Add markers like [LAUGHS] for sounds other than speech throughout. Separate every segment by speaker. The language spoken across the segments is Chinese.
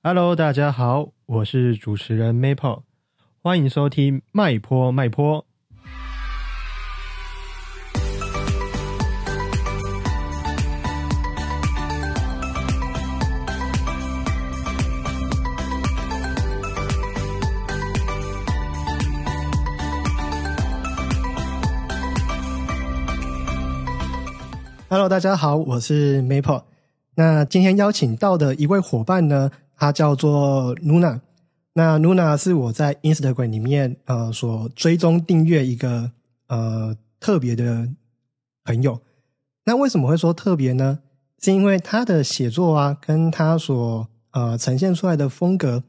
Speaker 1: Hello，大家好，我是主持人 Maple，欢迎收听麦坡麦坡。
Speaker 2: Hello，大家好，我是 Maple。那今天邀请到的一位伙伴呢，他叫做 Luna。那 Luna 是我在 Instagram 里面呃所追踪订阅一个呃特别的朋友。那为什么会说特别呢？是因为他的写作啊，跟他所呃呈现出来的风格，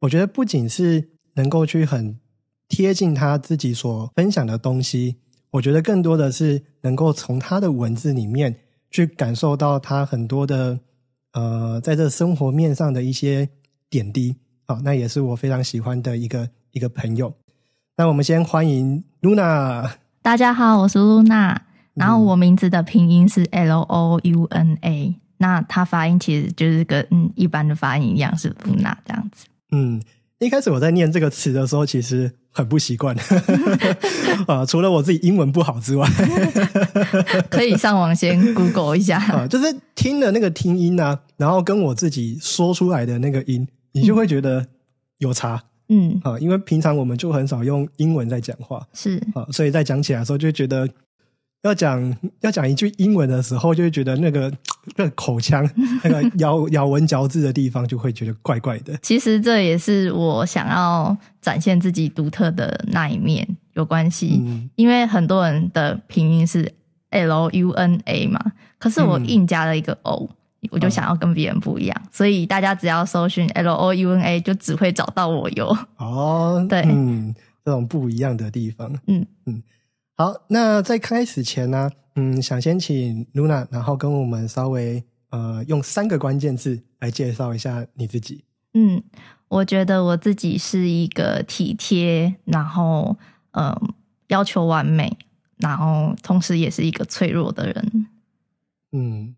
Speaker 2: 我觉得不仅是能够去很贴近他自己所分享的东西。我觉得更多的是能够从他的文字里面去感受到他很多的呃，在这生活面上的一些点滴啊，那也是我非常喜欢的一个一个朋友。那我们先欢迎 Luna。
Speaker 3: 大家好，我是 Luna，然后我名字的拼音是 L O U N A，那它发音其实就是跟嗯一般的发音一样是 Luna 这样子。
Speaker 2: 嗯，一开始我在念这个词的时候，其实。很不习惯 [LAUGHS] 啊！除了我自己英文不好之外，[LAUGHS]
Speaker 3: 可以上网先 Google 一下
Speaker 2: 啊。就是听的那个听音啊，然后跟我自己说出来的那个音，你就会觉得有差。嗯啊，因为平常我们就很少用英文在讲话，
Speaker 3: 是
Speaker 2: 啊，所以在讲起来的时候就觉得。要讲要讲一句英文的时候，就会觉得那个 [TSK] 那个口腔 [LAUGHS] 那个咬咬文嚼字的地方，就会觉得怪怪的。
Speaker 3: 其实这也是我想要展现自己独特的那一面有关系，因为很多人的拼音是 L U N A 嘛，可是我硬加了一个 O，我就想要跟别人不一样，所以大家只要搜寻 L O U N A，就只会找到我哟。
Speaker 2: 哦，
Speaker 3: 对，
Speaker 2: 嗯，这种不一样的地方，嗯。嗯。好，那在开始前呢，嗯，想先请 Luna，然后跟我们稍微呃用三个关键字来介绍一下你自己。
Speaker 3: 嗯，我觉得我自己是一个体贴，然后嗯要求完美，然后同时也是一个脆弱的人。
Speaker 2: 嗯，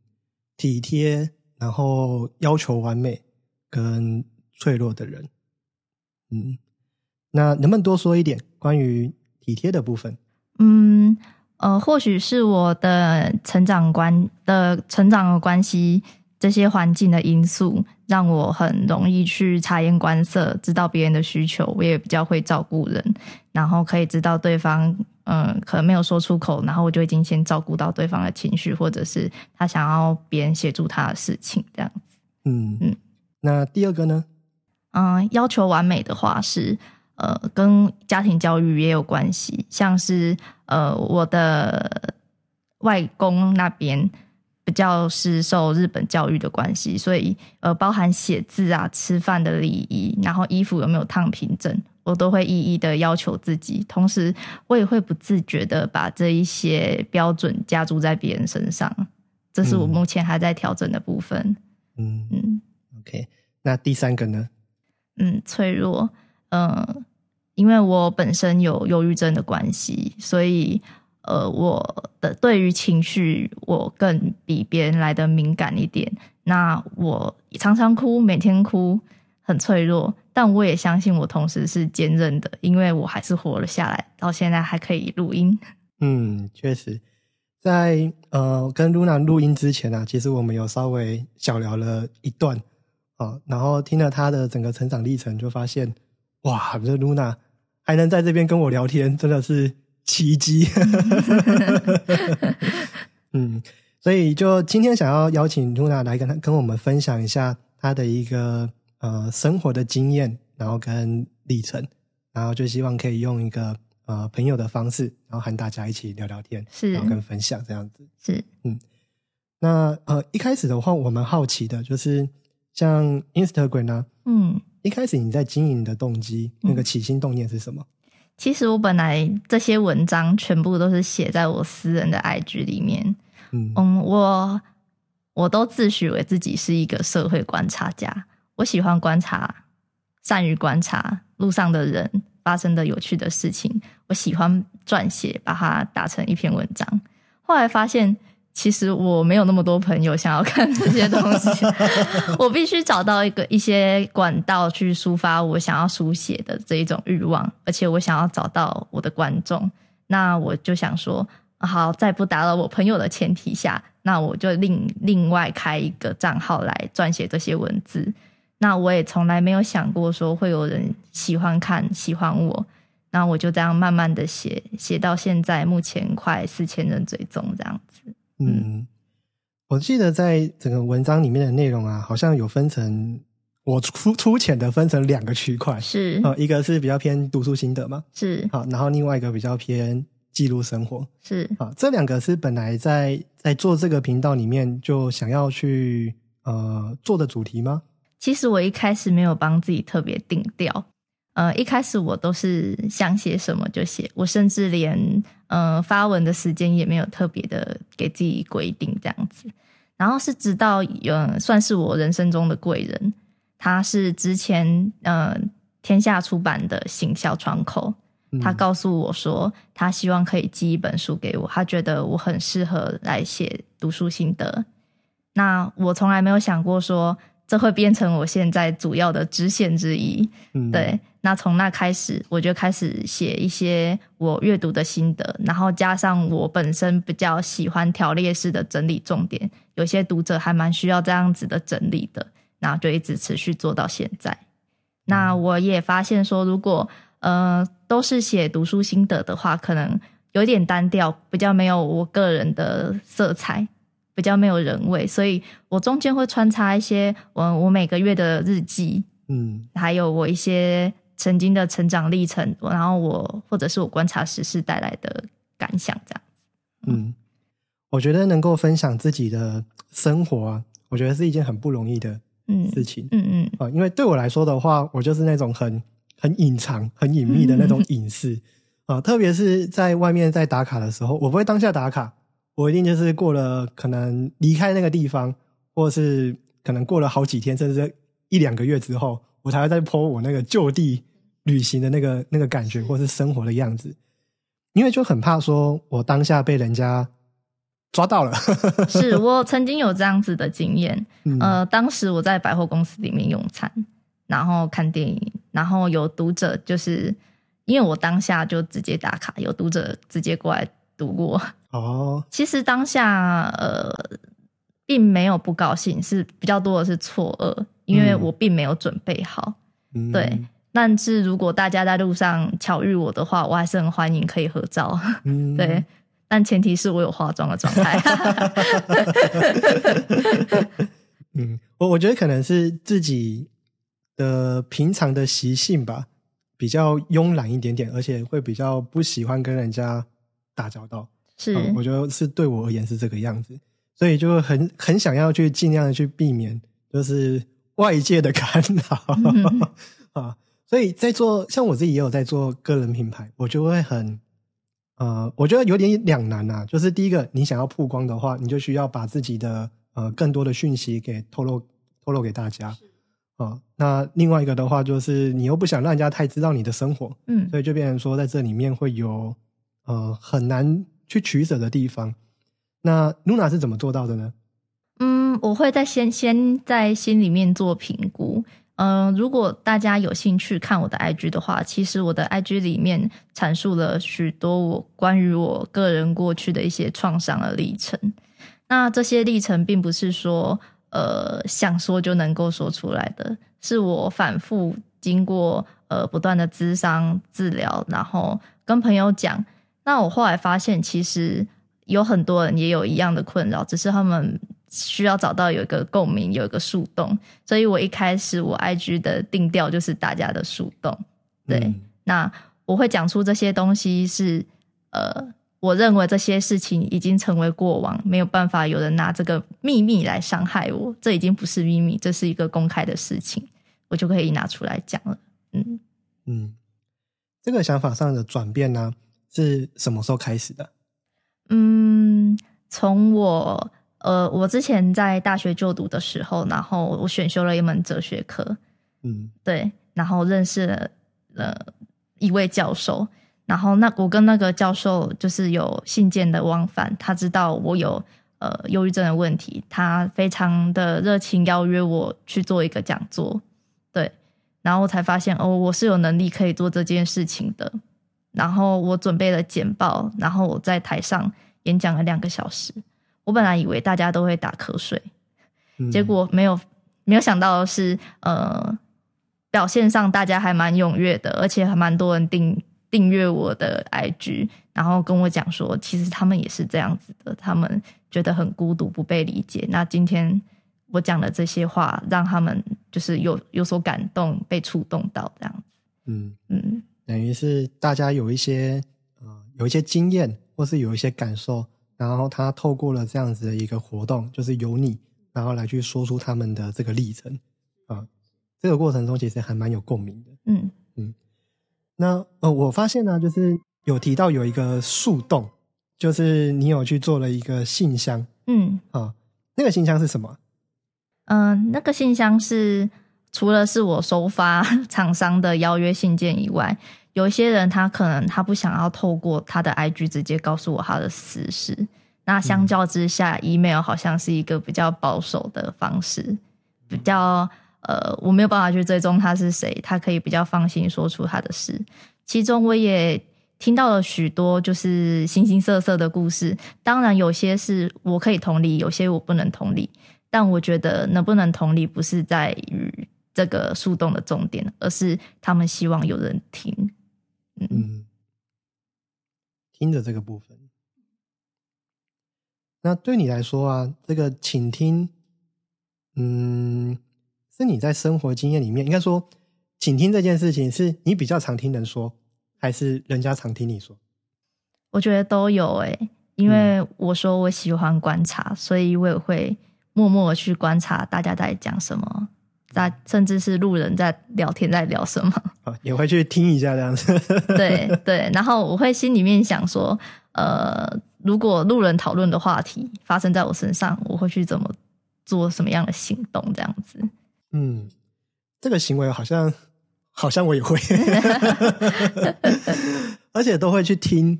Speaker 2: 体贴，然后要求完美跟脆弱的人。嗯，那能不能多说一点关于体贴的部分？
Speaker 3: 嗯，呃，或许是我的成长观的成长的关系，这些环境的因素，让我很容易去察言观色，知道别人的需求，我也比较会照顾人，然后可以知道对方，嗯，可能没有说出口，然后我就已经先照顾到对方的情绪，或者是他想要别人协助他的事情，这样子。
Speaker 2: 嗯嗯，那第二个呢？
Speaker 3: 嗯，要求完美的话是。呃，跟家庭教育也有关系，像是呃，我的外公那边比较是受日本教育的关系，所以呃，包含写字啊、吃饭的礼仪，然后衣服有没有烫平整，我都会一一的要求自己。同时，我也会不自觉的把这一些标准加注在别人身上，这是我目前还在调整的部分。
Speaker 2: 嗯嗯，OK，那第三个呢？
Speaker 3: 嗯，脆弱，嗯。因为我本身有忧郁症的关系，所以呃，我的对于情绪我更比别人来的敏感一点。那我常常哭，每天哭，很脆弱。但我也相信我同时是坚韧的，因为我还是活了下来，到现在还可以录音。
Speaker 2: 嗯，确实，在呃跟露娜录音之前呢，其实我们有稍微小聊了一段啊，然后听了她的整个成长历程，就发现哇，这露娜。还能在这边跟我聊天，真的是奇迹。嗯，所以就今天想要邀请露娜来跟他跟我们分享一下她的一个呃生活的经验，然后跟历程，然后就希望可以用一个呃朋友的方式，然后和大家一起聊聊天，
Speaker 3: 是，
Speaker 2: 然后跟分享这样子。
Speaker 3: 是，
Speaker 2: 嗯，那呃一开始的话，我们好奇的就是像 Instagram 呢，嗯。一开始你在经营的动机，那个起心动念是什么？
Speaker 3: 其实我本来这些文章全部都是写在我私人的 IG 里面。嗯嗯，我我都自诩为自己是一个社会观察家，我喜欢观察，善于观察路上的人发生的有趣的事情，我喜欢撰写，把它打成一篇文章。后来发现其实我没有那么多朋友想要 [LAUGHS] 看这些东西，我必须找到一个一些管道去抒发我想要书写的这一种欲望，而且我想要找到我的观众。那我就想说，好，在不打扰我朋友的前提下，那我就另另外开一个账号来撰写这些文字。那我也从来没有想过说会有人喜欢看、喜欢我。那我就这样慢慢的写，写到现在，目前快四千人追踪这样子。
Speaker 2: 嗯，我记得在整个文章里面的内容啊，好像有分成，我粗粗浅的分成两个区块，
Speaker 3: 是。
Speaker 2: 啊，一个是比较偏读书心得嘛，
Speaker 3: 是。
Speaker 2: 好，然后另外一个比较偏记录生活，
Speaker 3: 是。
Speaker 2: 啊，这两个是本来在在做这个频道里面就想要去呃做的主题吗？
Speaker 3: 其实我一开始没有帮自己特别定调。呃，一开始我都是想写什么就写，我甚至连呃发文的时间也没有特别的给自己规定这样子。然后是直到呃算是我人生中的贵人，他是之前呃天下出版的行销窗口，他告诉我说他希望可以寄一本书给我，他觉得我很适合来写读书心得。那我从来没有想过说这会变成我现在主要的支线之一，对。那从那开始，我就开始写一些我阅读的心得，然后加上我本身比较喜欢条列式的整理重点，有些读者还蛮需要这样子的整理的，然后就一直持续做到现在。那我也发现说，如果呃都是写读书心得的话，可能有点单调，比较没有我个人的色彩，比较没有人味，所以我中间会穿插一些我我每个月的日记，嗯，还有我一些。曾经的成长历程，然后我或者是我观察时事带来的感想，这样。
Speaker 2: 嗯，我觉得能够分享自己的生活啊，我觉得是一件很不容易的事情。嗯嗯啊，因为对我来说的话，我就是那种很很隐藏、很隐秘的那种隐士啊。特别是在外面在打卡的时候，我不会当下打卡，我一定就是过了可能离开那个地方，或是可能过了好几天，甚至一两个月之后，我才会在 po 我那个就地。旅行的那个那个感觉，或是生活的样子，因为就很怕说我当下被人家抓到了。
Speaker 3: 是 [LAUGHS] 我曾经有这样子的经验，呃，当时我在百货公司里面用餐，然后看电影，然后有读者就是因为我当下就直接打卡，有读者直接过来读过。哦，其实当下呃并没有不高兴，是比较多的是错愕，因为我并没有准备好，对。但是如果大家在路上巧遇我的话，我还是很欢迎可以合照。嗯，[LAUGHS] 对，但前提是我有化妆的状态。[LAUGHS]
Speaker 2: 嗯，我我觉得可能是自己的平常的习性吧，比较慵懒一点点，而且会比较不喜欢跟人家打交道。
Speaker 3: 是，
Speaker 2: 我觉得是对我而言是这个样子，所以就很很想要去尽量的去避免，就是外界的干扰 [LAUGHS] 啊。所以在做像我自己也有在做个人品牌，我就会很呃，我觉得有点两难呐。就是第一个，你想要曝光的话，你就需要把自己的呃更多的讯息给透露透露给大家啊。那另外一个的话，就是你又不想让人家太知道你的生活，嗯，所以就变成说在这里面会有呃很难去取舍的地方。那露娜是怎么做到的呢？
Speaker 3: 嗯，我会在先先在心里面做评估。嗯，如果大家有兴趣看我的 IG 的话，其实我的 IG 里面阐述了许多我关于我个人过去的一些创伤的历程。那这些历程并不是说呃想说就能够说出来的，是我反复经过呃不断的咨商治疗，然后跟朋友讲。那我后来发现，其实有很多人也有一样的困扰，只是他们。需要找到有一个共鸣，有一个树洞，所以我一开始我 IG 的定调就是大家的树洞。对，那我会讲出这些东西是，呃，我认为这些事情已经成为过往，没有办法有人拿这个秘密来伤害我，这已经不是秘密，这是一个公开的事情，我就可以拿出来讲了。嗯
Speaker 2: 嗯，这个想法上的转变呢，是什么时候开始的？
Speaker 3: 嗯，从我。呃，我之前在大学就读的时候，然后我选修了一门哲学课，嗯，对，然后认识了呃一位教授，然后那我跟那个教授就是有信件的往返，他知道我有呃忧郁症的问题，他非常的热情邀约我去做一个讲座，对，然后我才发现哦，我是有能力可以做这件事情的。然后我准备了简报，然后我在台上演讲了两个小时。我本来以为大家都会打瞌睡，
Speaker 2: 嗯
Speaker 3: 结果没有没有想到的是，呃，表现上大家还蛮踊跃的，而且还蛮多人订订阅我的 IG，然后跟我讲说，其实他们也是这样子的，他们觉得很孤独，不被理解。那今天我讲的这些话，让他们就是有有所感动，被触动到这样子。
Speaker 2: 嗯，
Speaker 3: 嗯
Speaker 2: 等于是大家有一些呃有一些经验，或是有一些感受，然后他透过了这样子的一个活动，就是由你，然后来去说出他们的这个历程啊、这个过程中其实还蛮有共鸣的。
Speaker 3: 嗯嗯
Speaker 2: 那呃，我发现呢，就是有提到有一个树洞，就是你有去做了一个信箱
Speaker 3: 嗯
Speaker 2: 啊、那个信箱是什么？
Speaker 3: 嗯、呃那个信箱是除了是我收发 [LAUGHS] 厂商的邀约信件以外，有一些人他可能他不想要透过他的 IG 直接告诉我他的私事。那相较之下、e m a i l 好像是一个比较保守的方式，比较呃，我没有办法去追踪他是谁，他可以比较放心说出他的事。其中我也听到了许多就是形形色色的故事，当然有些是我可以同理，有些我不能同理。但我觉得能不能同理，不是在于这个树洞的重点，而是他们希望有人听。嗯，
Speaker 2: 嗯，听的这个部分。那对你来说啊，这个倾听，嗯，是你在生活经验里面，应该说，倾听这件事情是你比较常听人说，还是人家常听你说？
Speaker 3: 我觉得都有诶、因为我说我喜欢观察，所以我也会默默的去观察大家在讲什么，在甚至是路人在聊天在聊什么。
Speaker 2: 啊，[LAUGHS] 也会去听一下这样子。[LAUGHS]
Speaker 3: 对对，然后我会心里面想说，呃，如果路人讨论的话题发生在我身上，我会去怎么做什么样的行动，这样子。
Speaker 2: 嗯，这个行为好像好像我也会，[LAUGHS] 而且都会去听。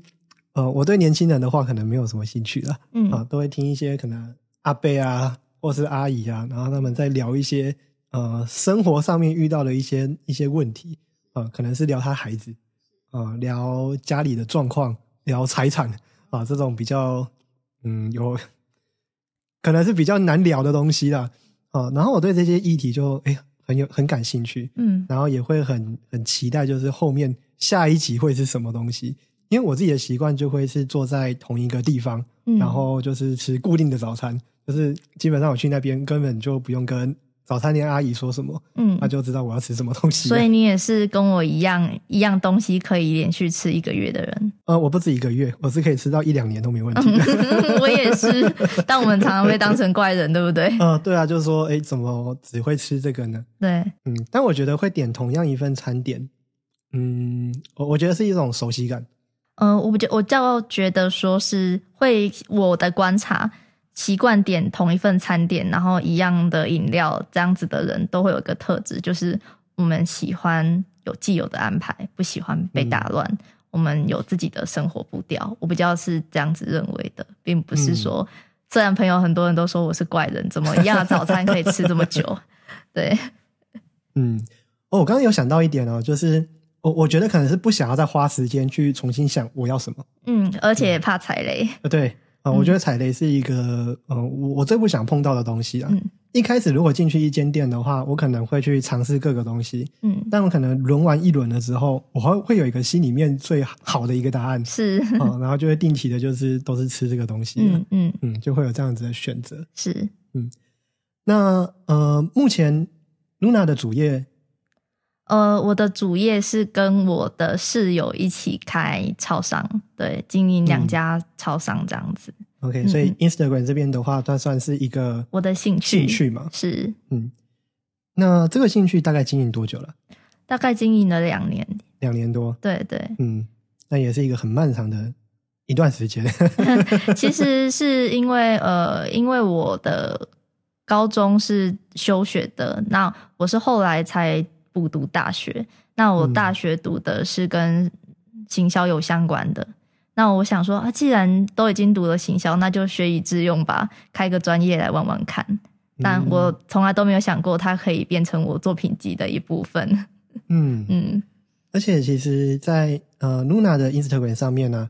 Speaker 2: 呃，我对年轻人的话可能没有什么兴趣了，
Speaker 3: 嗯
Speaker 2: 啊，都会听一些可能阿贝啊，或是阿姨啊，然后他们在聊一些呃生活上面遇到的一些一些问题，啊、可能是聊他孩子，啊、聊家里的状况，聊财产啊，这种比较嗯有可能是比较难聊的东西啦，啊，然后我对这些议题就哎很有很感兴趣，
Speaker 3: 嗯
Speaker 2: 然后也会很很期待，就是后面下一集会是什么东西。因为我自己的习惯就会是坐在同一个地方，
Speaker 3: 嗯，
Speaker 2: 然后就是吃固定的早餐，就是基本上我去那边根本就不用跟早餐店阿姨说什么，
Speaker 3: 嗯
Speaker 2: 他，就知道我要吃什么东西。
Speaker 3: 所以你也是跟我一样，一样东西可以连续吃一个月的人。
Speaker 2: 呃，我不止一个月，我是可以吃到一两年都没问题的。[LAUGHS]
Speaker 3: 我也是，但我们常常被当成怪人，对不对？[LAUGHS]
Speaker 2: 呃，对啊，就是说，哎，怎么只会吃这个呢？
Speaker 3: 对，
Speaker 2: 嗯，但我觉得会点同样一份餐点，嗯，我我觉得是一种熟悉感。
Speaker 3: 呃，我不觉我较觉得说是会我的观察，习惯点同一份餐点，然后一样的饮料，这样子的人都会有一个特质，就是我们喜欢有既有的安排，不喜欢被打乱。我们有自己的生活步调，我比较是这样子认为的，并不是说，虽然朋友很多人都说我是怪人，怎么一样的早餐可以吃这么久？[LAUGHS] 对，
Speaker 2: 嗯，哦，我刚刚有想到一点哦，就是我我觉得可能是不想要再花时间去重新想我要什么。
Speaker 3: 嗯，而且怕踩雷，
Speaker 2: 呃，对，啊、我觉得踩雷是一个，呃，我我最不想碰到的东西啊。
Speaker 3: 嗯
Speaker 2: 一开始如果进去一间店的话，我可能会去尝试各个东西，
Speaker 3: 嗯，
Speaker 2: 但我可能轮完一轮了之后，我会会有一个心里面最好的一个答案，
Speaker 3: 是，
Speaker 2: 啊、然后就会定期的，就是都是吃这个东西，
Speaker 3: 嗯嗯
Speaker 2: 嗯，就会有这样子的选择。
Speaker 3: 是。
Speaker 2: 嗯那呃，目前 Luna 的主业，
Speaker 3: 呃，我的主业是跟我的室友一起开超商，对，经营两家超商这样子。
Speaker 2: OK，、
Speaker 3: 嗯
Speaker 2: 所以 Instagram 这边的话，它算是一个
Speaker 3: 我的兴趣
Speaker 2: 兴趣嘛。
Speaker 3: 是
Speaker 2: 嗯，那这个兴趣大概经营多久了？
Speaker 3: 大概经营了两年，
Speaker 2: 两年多。
Speaker 3: 对对，
Speaker 2: 嗯，那也是一个很漫长的一段时间。[LAUGHS]
Speaker 3: 其实是因为呃，因为我的高中是休学的，那我是后来才补读大学。那我
Speaker 2: 嗯
Speaker 3: 大学读的是跟行销有相关的。那我想说啊，既然都已经读了行销，那就学以致用吧，开个专业来玩玩看。但我从来都没有想过它可以变成我作品集的一部分。
Speaker 2: 嗯 [LAUGHS]
Speaker 3: 嗯，
Speaker 2: 而且其实在，呃 Luna 的 Instagram 上面呢，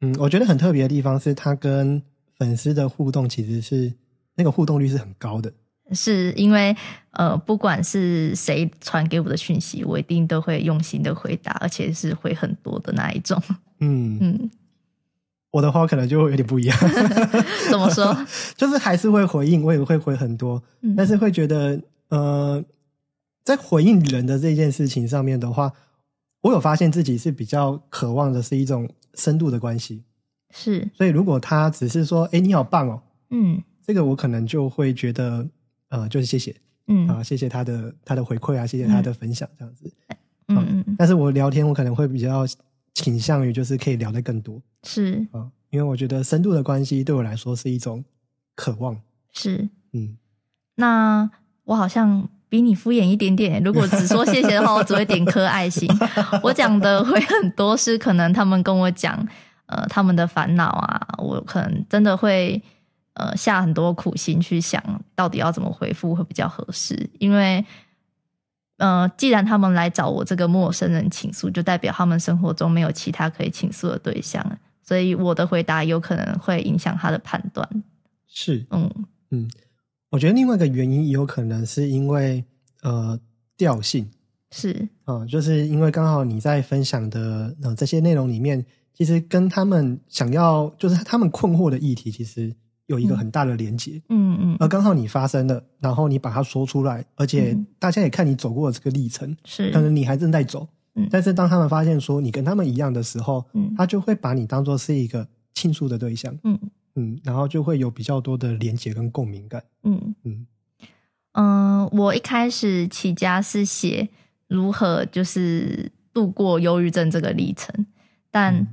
Speaker 2: 嗯，我觉得很特别的地方是，它跟粉丝的互动其实是那个互动率是很高的。
Speaker 3: 是因为呃，不管是谁传给我的讯息，我一定都会用心的回答，而且是回很多的那一种。
Speaker 2: 嗯，[LAUGHS]
Speaker 3: 嗯，
Speaker 2: 我的话可能就会有点不一样，[LAUGHS]
Speaker 3: 怎么说？[LAUGHS]
Speaker 2: 就是还是会回应，我也会回很多，
Speaker 3: 嗯。
Speaker 2: 但是会觉得，呃，在回应人的这件事情上面的话，我有发现自己是比较渴望的是一种深度的关系。
Speaker 3: 是。
Speaker 2: 所以如果他只是说，哎，你好棒哦，
Speaker 3: 嗯。
Speaker 2: 这个我可能就会觉得，呃，就是谢谢。
Speaker 3: 嗯。
Speaker 2: 啊、谢谢他的他的回馈啊，谢谢他的分享这样子。
Speaker 3: 嗯嗯嗯，
Speaker 2: 但是我聊天，我可能会比较倾向于就是可以聊得更多
Speaker 3: 是
Speaker 2: 啊、因为我觉得深度的关系对我来说是一种渴望。
Speaker 3: 是。
Speaker 2: 嗯，
Speaker 3: 那我好像比你敷衍一点点。如果只说谢谢的话，我只会点颗爱心。[LAUGHS] 我讲的会很多，是可能他们跟我讲，呃，他们的烦恼啊，我可能真的会呃下很多苦心去想，到底要怎么回复会比较合适。因为，呃，既然他们来找我这个陌生人倾诉，就代表他们生活中没有其他可以倾诉的对象，所以我的回答有可能会影响他的判断。
Speaker 2: 是，
Speaker 3: 嗯。
Speaker 2: 嗯，我觉得另外一个原因也有可能是因为呃调性。
Speaker 3: 是，
Speaker 2: 啊、就是因为刚好你在分享的呃这些内容里面，其实跟他们想要就是他们困惑的议题，其实有一个
Speaker 3: 嗯。
Speaker 2: 很大的连接。
Speaker 3: 嗯嗯，
Speaker 2: 而刚好你发生了，然后你把它说出来，而且
Speaker 3: 嗯。
Speaker 2: 大家也看你走过的这个历程，
Speaker 3: 是，
Speaker 2: 可能你还正在走，
Speaker 3: 嗯。
Speaker 2: 但是当他们发现说你跟他们一样的时候，
Speaker 3: 嗯。
Speaker 2: 他就会把你当做是一个倾诉的对象，
Speaker 3: 嗯。
Speaker 2: 嗯，然后就会有比较多的连接跟共鸣感，
Speaker 3: 嗯。
Speaker 2: 嗯。
Speaker 3: 嗯，我一开始起家是写如何就是度过忧郁症这个历程，但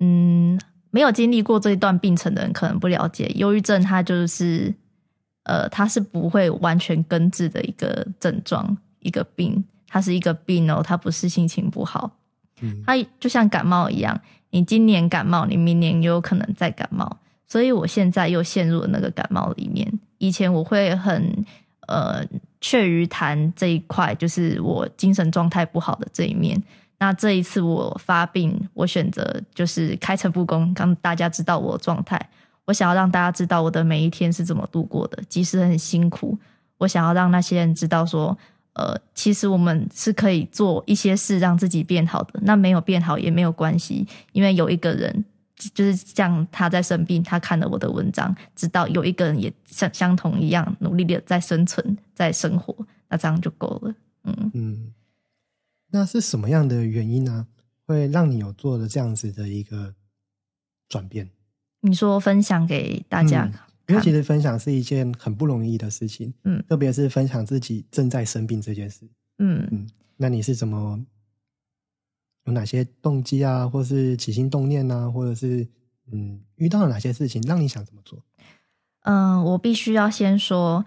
Speaker 3: 嗯，没有经历过这一段病程的人可能不了解，忧郁症它就是呃，它是不会完全根治的一个症状，一个病，它是一个病哦，它不是心情不好，
Speaker 2: 嗯
Speaker 3: 它就像感冒一样，你今年感冒，你明年也有可能再感冒。所以我现在又陷入了那个感冒里面。以前我会很呃怯于谈这一块，就是我精神状态不好的这一面。那这一次我发病，我选择就是开诚布公，让大家知道我状态。我想要让大家知道我的每一天是怎么度过的，即使很辛苦。我想要让那些人知道说，呃，其实我们是可以做一些事让自己变好的。那没有变好也没有关系，因为有一个人就是像他在生病，他看了我的文章，知道有一个人也像相同一样努力的在生存，在生活，那这样就够了。嗯
Speaker 2: 嗯，那是什么样的原因呢、会让你有做了这样子的一个转变？
Speaker 3: 你说分享给大家
Speaker 2: 嗯，因为其实分享是一件很不容易的事情，
Speaker 3: 嗯
Speaker 2: 特别是分享自己正在生病这件事。
Speaker 3: 嗯
Speaker 2: 嗯，那你是怎么有哪些动机啊，或是起心动念啊，或者是嗯遇到了哪些事情让你想怎么做？
Speaker 3: 嗯，我必须要先说，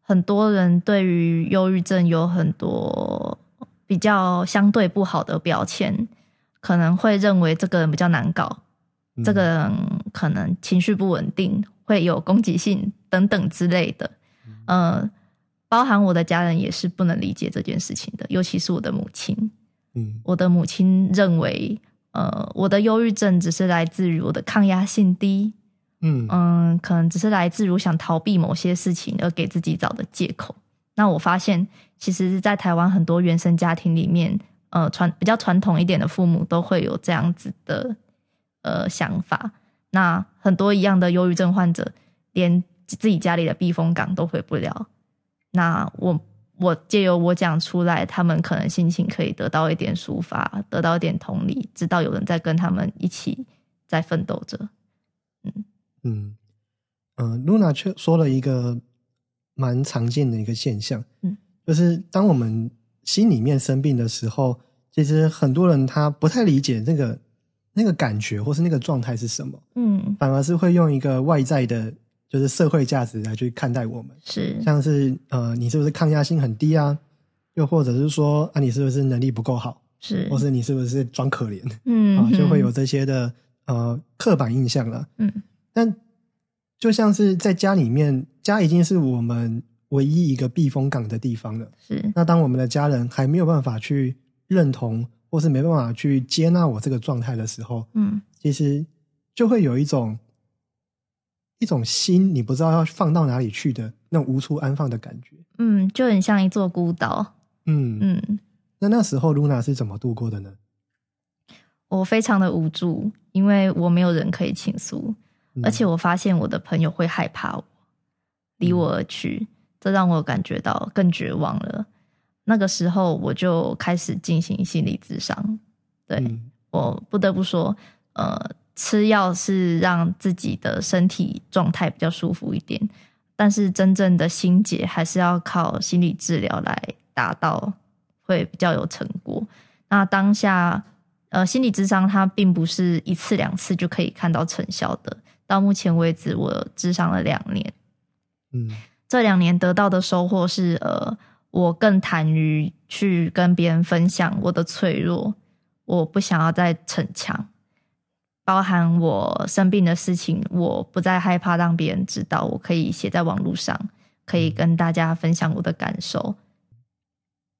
Speaker 3: 很多人对于忧郁症有很多比较相对不好的标签，可能会认为这个人比较难搞，
Speaker 2: 嗯
Speaker 3: 这个人可能情绪不稳定，会有攻击性等等之类的。呃，包含我的家人也是不能理解这件事情的，尤其是我的母亲。
Speaker 2: 嗯
Speaker 3: 我的母亲认为，呃，我的忧郁症只是来自于我的抗压性低，
Speaker 2: 嗯
Speaker 3: 嗯，可能只是来自于想逃避某些事情而给自己找的借口。那我发现，其实，在台湾很多原生家庭里面，呃，传比较传统一点的父母都会有这样子的呃想法。那很多一样的忧郁症患者，连自己家里的避风港都回不了。那我我借由我讲出来，他们可能心情可以得到一点抒发，得到一点同理，知道有人在跟他们一起在奋斗着。
Speaker 2: 嗯嗯，Luna 却说了一个蛮常见的一个现象，
Speaker 3: 嗯，
Speaker 2: 就是当我们心里面生病的时候，其实很多人他不太理解那个那个感觉或是那个状态是什么，
Speaker 3: 嗯，
Speaker 2: 反而是会用一个外在的，就是社会价值来去看待我们，
Speaker 3: 是，
Speaker 2: 像是呃，你是不是抗压性很低啊？又或者是说啊，你是不是能力不够好，
Speaker 3: 是，
Speaker 2: 或是你是不是装可怜？
Speaker 3: 嗯
Speaker 2: 啊？就会有这些的呃刻板印象了。
Speaker 3: 嗯。
Speaker 2: 但就像是在家里面，家已经是我们唯一一个避风港的地方了。
Speaker 3: 是
Speaker 2: 那当我们的家人还没有办法去认同，或是没办法去接纳我这个状态的时候，
Speaker 3: 嗯
Speaker 2: 其实就会有一种一种心，你不知道要放到哪里去的那种无处安放的感觉。
Speaker 3: 嗯，就很像一座孤岛。
Speaker 2: 嗯，
Speaker 3: 嗯，
Speaker 2: 那那时候露娜是怎么度过的呢？
Speaker 3: 我非常的无助，因为我没有人可以倾诉，
Speaker 2: 嗯
Speaker 3: 而且我发现我的朋友会害怕我，离我而去，这让我感觉到更绝望了。那个时候我就开始进行心理咨商。对、
Speaker 2: 嗯
Speaker 3: 我不得不说，呃，吃药是让自己的身体状态比较舒服一点，但是真正的心结还是要靠心理治疗来达到，会比较有成果。那当下，呃，心理智商它并不是一次两次就可以看到成效的。到目前为止，我智商了两年，
Speaker 2: 嗯。
Speaker 3: 这两年得到的收获是，呃，我更坦于去跟别人分享我的脆弱，我不想要再逞强，包含我生病的事情，我不再害怕让别人知道，我可以写在网络上，可以跟大家分享我的感受。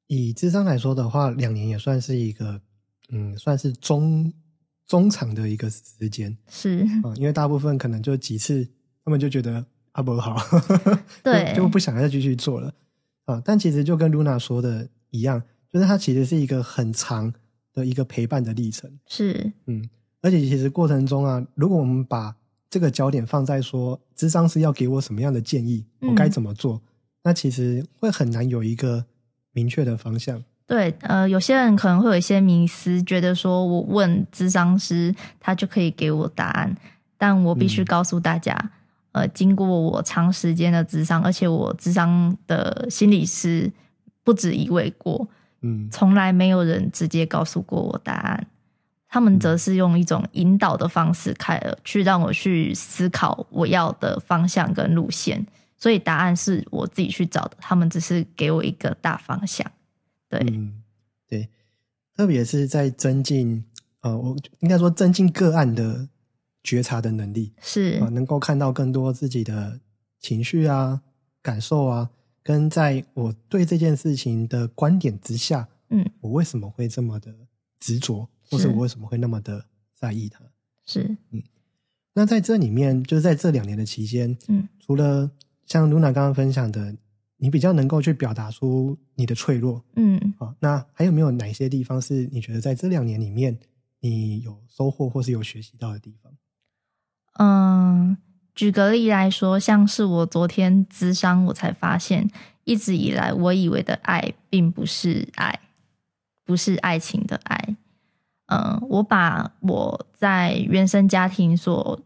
Speaker 2: 以智商来说的话，两年也算是一个，嗯，算是中中长的一个时间
Speaker 3: 是，
Speaker 2: 啊、因为大部分可能就几次，他们就觉得啊不好，
Speaker 3: 对
Speaker 2: 就就不想再继续做了啊。但其实就跟 Luna 说的一样，就是它其实是一个很长的一个陪伴的历程，
Speaker 3: 是，
Speaker 2: 嗯，而且其实过程中啊，如果我们把这个焦点放在说，智商是要给我什么样的建议，我
Speaker 3: 嗯
Speaker 2: 该怎么做，那其实会很难有一个明确的方向。
Speaker 3: 对，呃，有些人可能会有一些迷思，觉得说我问咨商师，他就可以给我答案。但我必须
Speaker 2: 嗯
Speaker 3: 告诉大家，呃，经过我长时间的咨商，而且我咨商的心理师不止一位过，
Speaker 2: 嗯
Speaker 3: 从来没有人直接告诉过我答案。他们则是用一种引导的方式开了，去让我去思考我要的方向跟路线。所以答案是我自己去找的，他们只是给我一个大方向。对，
Speaker 2: 嗯，对，特别是在增进呃，我应该说增进个案的觉察的能力
Speaker 3: 是。
Speaker 2: 啊、能够看到更多自己的情绪啊、感受啊，跟在我对这件事情的观点之下，
Speaker 3: 嗯，
Speaker 2: 我为什么会这么的执着，或是
Speaker 3: 是。
Speaker 2: 我为什么会那么的在意它？
Speaker 3: 是，嗯。
Speaker 2: 那在这里面，就是在这两年的期间，
Speaker 3: 嗯，
Speaker 2: 除了像 Luna 刚刚分享的，你比较能够去表达出你的脆弱
Speaker 3: 嗯
Speaker 2: 啊，那还有没有哪一些地方是你觉得在这两年里面你有收获或是有学习到的地方？
Speaker 3: 嗯，举个例来说，像是我昨天咨商，我才发现，一直以来我以为的爱并不是爱，不是爱情的爱。嗯，我把我在原生家庭所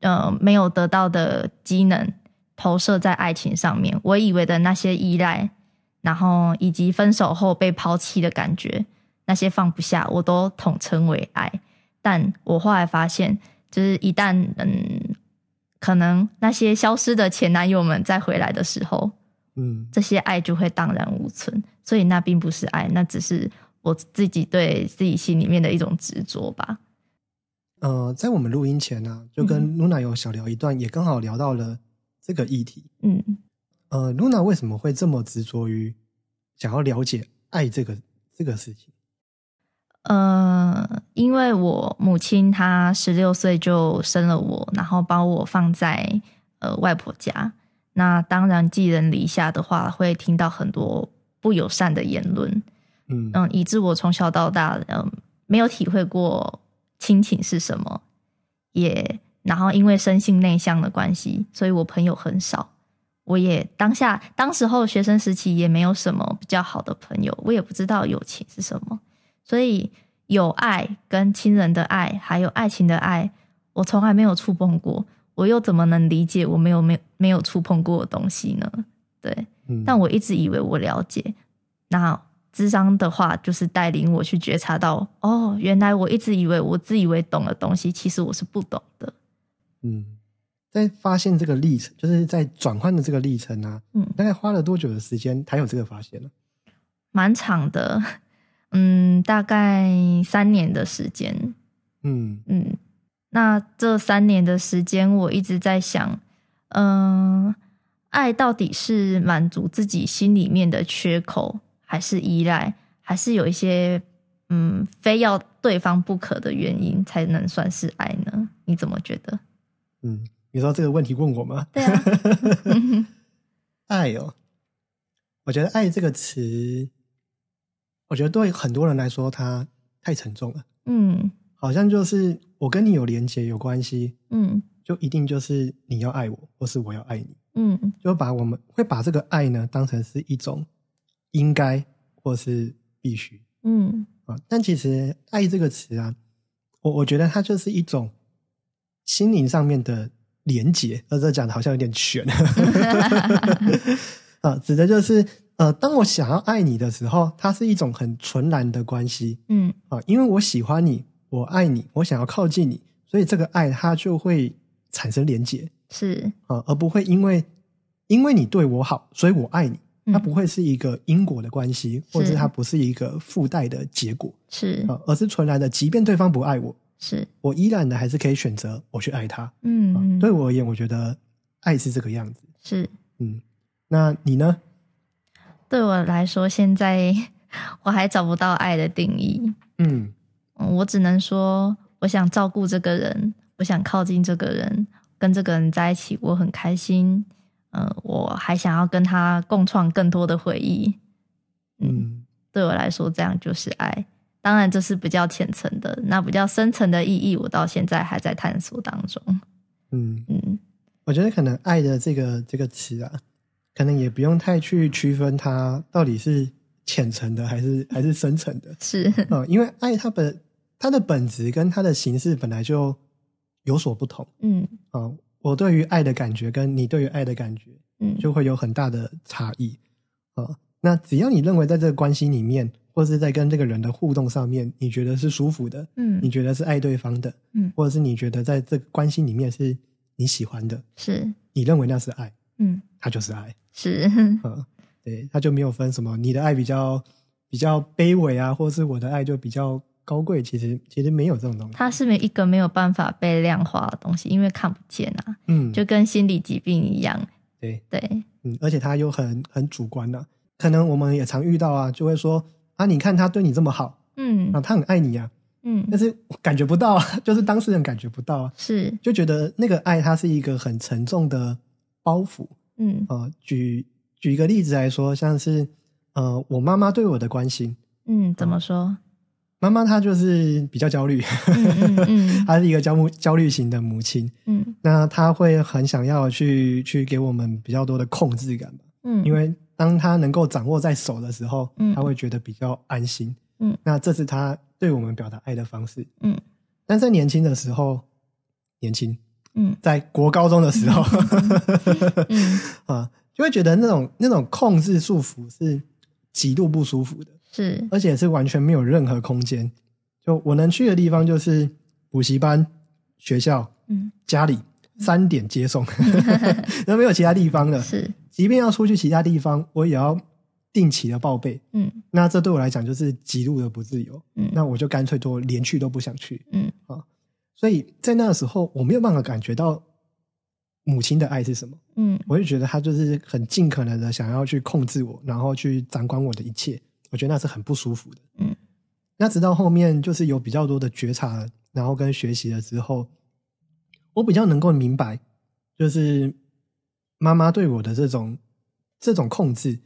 Speaker 3: 呃没有得到的机能投射在爱情上面，我以为的那些依赖，然后以及分手后被抛弃的感觉，那些放不下，我都统称为爱。但我后来发现，就是一旦嗯，可能那些消失的前男友们再回来的时候，
Speaker 2: 嗯
Speaker 3: 这些爱就会荡然无存。所以那并不是爱，那只是我自己对自己心里面的一种执着吧。
Speaker 2: 呃，在我们录音前呢、就跟 Luna 有小聊一段，也刚好聊到了这个议题。
Speaker 3: 嗯
Speaker 2: 呃，Luna 为什么会这么执着于想要了解爱这个这个事情？
Speaker 3: 呃，因为我母亲她十六岁就生了我，然后把我放在呃外婆家。那当然，寄人篱下的话，会听到很多不友善的言论。
Speaker 2: 嗯
Speaker 3: 嗯，以致我从小到大，嗯，没有体会过亲情是什么，也然后因为生性内向的关系，所以我朋友很少。我也当下当时候学生时期也没有什么比较好的朋友，我也不知道友情是什么，所以有爱跟亲人的爱，还有爱情的爱，我从来没有触碰过，我又怎么能理解我没有没没有触碰过的东西呢？对，
Speaker 2: 嗯，
Speaker 3: 但我一直以为我了解。那智商的话，就是带领我去觉察到，哦，原来我一直以为我自以为懂的东西，其实我是不懂的。
Speaker 2: 嗯，在发现这个历程，就是在转换的这个历程啊，
Speaker 3: 嗯，
Speaker 2: 大概花了多久的时间才有这个发现呢？
Speaker 3: 蛮长的，[LAUGHS] 嗯，大概三年的时间。
Speaker 2: 嗯
Speaker 3: 嗯，那这三年的时间，我一直在想，嗯、爱到底是满足自己心里面的缺口，还是依赖，还是有一些嗯非要对方不可的原因才能算是爱呢？你怎么觉得？
Speaker 2: 嗯，你说这个问题问我吗？
Speaker 3: 对啊，[LAUGHS]
Speaker 2: 爱哦，我觉得“爱”这个词，我觉得对很多人来说，它太沉重了。
Speaker 3: 嗯。
Speaker 2: 好像就是我跟你有连结、有关系，
Speaker 3: 嗯。
Speaker 2: 就一定就是你要爱我，或是我要爱你，
Speaker 3: 嗯。
Speaker 2: 就把我们会把这个爱呢当成是一种应该或是必须。
Speaker 3: 嗯。
Speaker 2: 啊。但其实“爱”这个词啊，我我觉得它就是一种心灵上面的连结，而这讲的好像有点悬。[LAUGHS] [LAUGHS] 啊，指的就是呃，当我想要爱你的时候，它是一种很纯然的关系，
Speaker 3: 嗯。
Speaker 2: 啊，因为我喜欢你，我爱你，我想要靠近你，所以这个爱它就会产生连结。
Speaker 3: 是，
Speaker 2: 啊，而不会因为因为你对我好，所以我爱你。它
Speaker 3: 嗯
Speaker 2: 不会是一个因果的关系，或者它不是一个附带的结果。
Speaker 3: 是。
Speaker 2: 啊，而是纯然的，即便对方不爱我，
Speaker 3: 是，
Speaker 2: 我依然的还是可以选择我去爱他。啊
Speaker 3: 嗯，
Speaker 2: 对我而言，我觉得爱是这个样子。
Speaker 3: 是。
Speaker 2: 嗯，那你呢？
Speaker 3: 对我来说，现在 [LAUGHS] 我还找不到爱的定义。
Speaker 2: 嗯
Speaker 3: 嗯我只能说，我想照顾这个人，我想靠近这个人，跟这个人在一起，我很开心。嗯、我还想要跟他共创更多的回忆。嗯，
Speaker 2: 嗯
Speaker 3: 对我来说，这样就是爱。当然，这是比较浅层的，那比较深层的意义，我到现在还在探索当中。
Speaker 2: 嗯，
Speaker 3: 嗯，
Speaker 2: 我觉得可能“爱”的这个这个词啊，可能也不用太去区分它到底是浅层的还是还是深层的。
Speaker 3: 是，
Speaker 2: 啊、[LAUGHS] 因为爱它本它的本质跟它的形式本来就有所不同。
Speaker 3: 嗯。
Speaker 2: 啊、我对于爱的感觉跟你对于爱的感觉
Speaker 3: 嗯，
Speaker 2: 就会有很大的差异。啊、那只要你认为在这个关系里面，或是在跟这个人的互动上面，你觉得是舒服的，嗯你
Speaker 3: 嗯
Speaker 2: 觉得是爱对方的，
Speaker 3: 嗯
Speaker 2: 或者是你觉得在这个关系里面是你喜欢的，
Speaker 3: 是，
Speaker 2: 你认为那是爱，
Speaker 3: 嗯
Speaker 2: 它就是爱。
Speaker 3: 是，
Speaker 2: 嗯，对，他就没有分什么你的爱比较比较卑微啊，或是我的爱就比较高贵。其实其实没有这种东西。
Speaker 3: 它是没一个没有办法被量化的东西，因为看不见啊，
Speaker 2: 嗯，
Speaker 3: 就跟心理疾病一样。
Speaker 2: 对，
Speaker 3: 对，
Speaker 2: 嗯，而且他又很很主观呐、可能我们也常遇到啊，就会说啊，你看他对你这么好
Speaker 3: 嗯。
Speaker 2: 啊，他很爱你啊，
Speaker 3: 嗯。
Speaker 2: 但，是感觉不到啊，[LAUGHS] 就是当事人感觉不到啊，
Speaker 3: 是，
Speaker 2: 就觉得那个爱它是一个很沉重的包袱
Speaker 3: 嗯。
Speaker 2: 啊。举举一个例子来说，像是呃，我妈妈对我的关心，
Speaker 3: 嗯，怎么说？
Speaker 2: 妈妈她就是比较焦虑，
Speaker 3: 嗯嗯嗯 [LAUGHS]
Speaker 2: 她是一个焦木焦虑型的母亲，
Speaker 3: 嗯。
Speaker 2: 那她会很想要去去给我们比较多的控制感吧，
Speaker 3: 嗯，
Speaker 2: 因为当他能够掌握在手的时候，
Speaker 3: 嗯。
Speaker 2: 他会觉得比较安心，
Speaker 3: 嗯，
Speaker 2: 那这是他对我们表达爱的方式，
Speaker 3: 嗯，
Speaker 2: 但在年轻的时候，年轻
Speaker 3: 嗯。
Speaker 2: 在国高中的时候，[LAUGHS]
Speaker 3: 嗯。[LAUGHS]
Speaker 2: 啊，就会觉得那种那种控制束缚是极度不舒服的，
Speaker 3: 是，
Speaker 2: 而且是完全没有任何空间。就我能去的地方就是补习班、学校、
Speaker 3: 嗯。
Speaker 2: 家里三点接送，[LAUGHS] 那没有其他地方了。
Speaker 3: 是，
Speaker 2: 即便要出去其他地方，我也要定期的报备。
Speaker 3: 嗯
Speaker 2: 那这对我来讲就是极度的不自由。
Speaker 3: 嗯
Speaker 2: 那我就干脆都连去都不想去。
Speaker 3: 嗯
Speaker 2: 所以在那个时候，我没有办法感觉到母亲的爱是什么。
Speaker 3: 嗯
Speaker 2: 我就觉得她就是很尽可能的想要去控制我，然后去掌管我的一切。我觉得那是很不舒服的。
Speaker 3: 嗯，
Speaker 2: 那直到后面就是有比较多的觉察，然后跟学习了之后，我比较能够明白，就是妈妈对我的这种这种控制，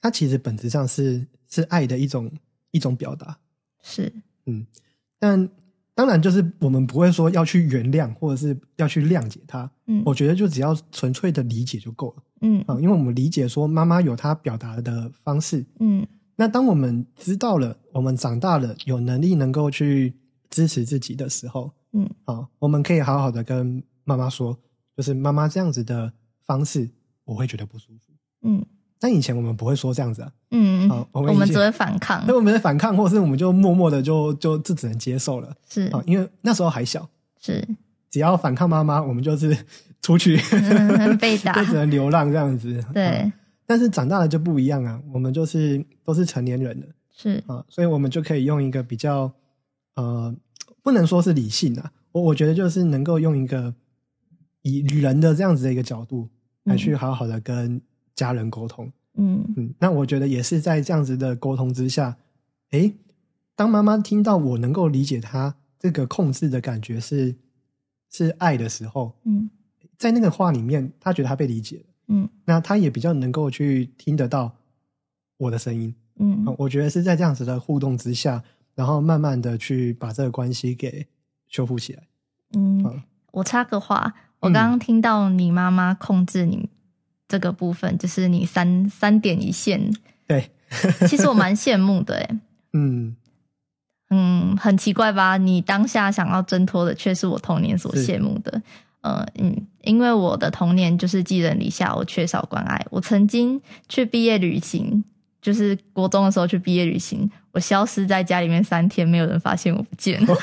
Speaker 2: 它其实本质上是是爱的一种一种表达。
Speaker 3: 是，
Speaker 2: 嗯，但当然就是我们不会说要去原谅或者是要去谅解它，
Speaker 3: 嗯。
Speaker 2: 我觉得就只要纯粹的理解就够了
Speaker 3: 嗯。
Speaker 2: 啊，因为我们理解说妈妈有她表达的方式，
Speaker 3: 嗯。
Speaker 2: 那当我们知道了，我们长大了，有能力能够去支持自己的时候，
Speaker 3: 嗯
Speaker 2: 好，我们可以好好的跟妈妈说，就是妈妈这样子的方式，我会觉得不舒服。
Speaker 3: 嗯
Speaker 2: 但以前我们不会说这样子啊，
Speaker 3: 嗯
Speaker 2: 好，我们
Speaker 3: 只会反抗
Speaker 2: 那，我们的反抗，或是我们就默默的就就就只能接受了
Speaker 3: 是
Speaker 2: 啊，因为那时候还小，
Speaker 3: 是，
Speaker 2: 只要反抗妈妈，我们就是出去
Speaker 3: 被 [LAUGHS] 打
Speaker 2: 就只能流浪这样子。啊
Speaker 3: 对，
Speaker 2: 但是长大了就不一样啊，我们就是都是成年人了。
Speaker 3: 是，
Speaker 2: 啊，所以我们就可以用一个比较呃，不能说是理性啊，我我觉得就是能够用一个以人的这样子的一个角度来去好好的跟家人沟通。
Speaker 3: 嗯
Speaker 2: 嗯，那我觉得也是在这样子的沟通之下，诶，当妈妈听到我能够理解她这个控制的感觉是是爱的时候，
Speaker 3: 嗯
Speaker 2: 在那个话里面，她觉得她被理解了，
Speaker 3: 嗯
Speaker 2: 那她也比较能够去听得到我的声音。
Speaker 3: 嗯
Speaker 2: 啊我觉得是在这样子的互动之下，然后慢慢的去把这个关系给修复起来。
Speaker 3: 嗯
Speaker 2: 好，
Speaker 3: 我插个话，我
Speaker 2: 嗯
Speaker 3: 刚刚听到你妈妈控制你这个部分，就是你三三点一线，
Speaker 2: 对，
Speaker 3: 其实我蛮羡慕的哎。[LAUGHS]
Speaker 2: 嗯，
Speaker 3: 嗯，很奇怪吧？你当下想要挣脱的，却是我童年所
Speaker 2: 是
Speaker 3: 羡慕的。呃嗯，因为我的童年就是寄人篱下，我缺少关爱。我曾经去毕业旅行，就是国中的时候去毕业旅行，我消失在家里面三天，没有人发现我不见了。[LAUGHS]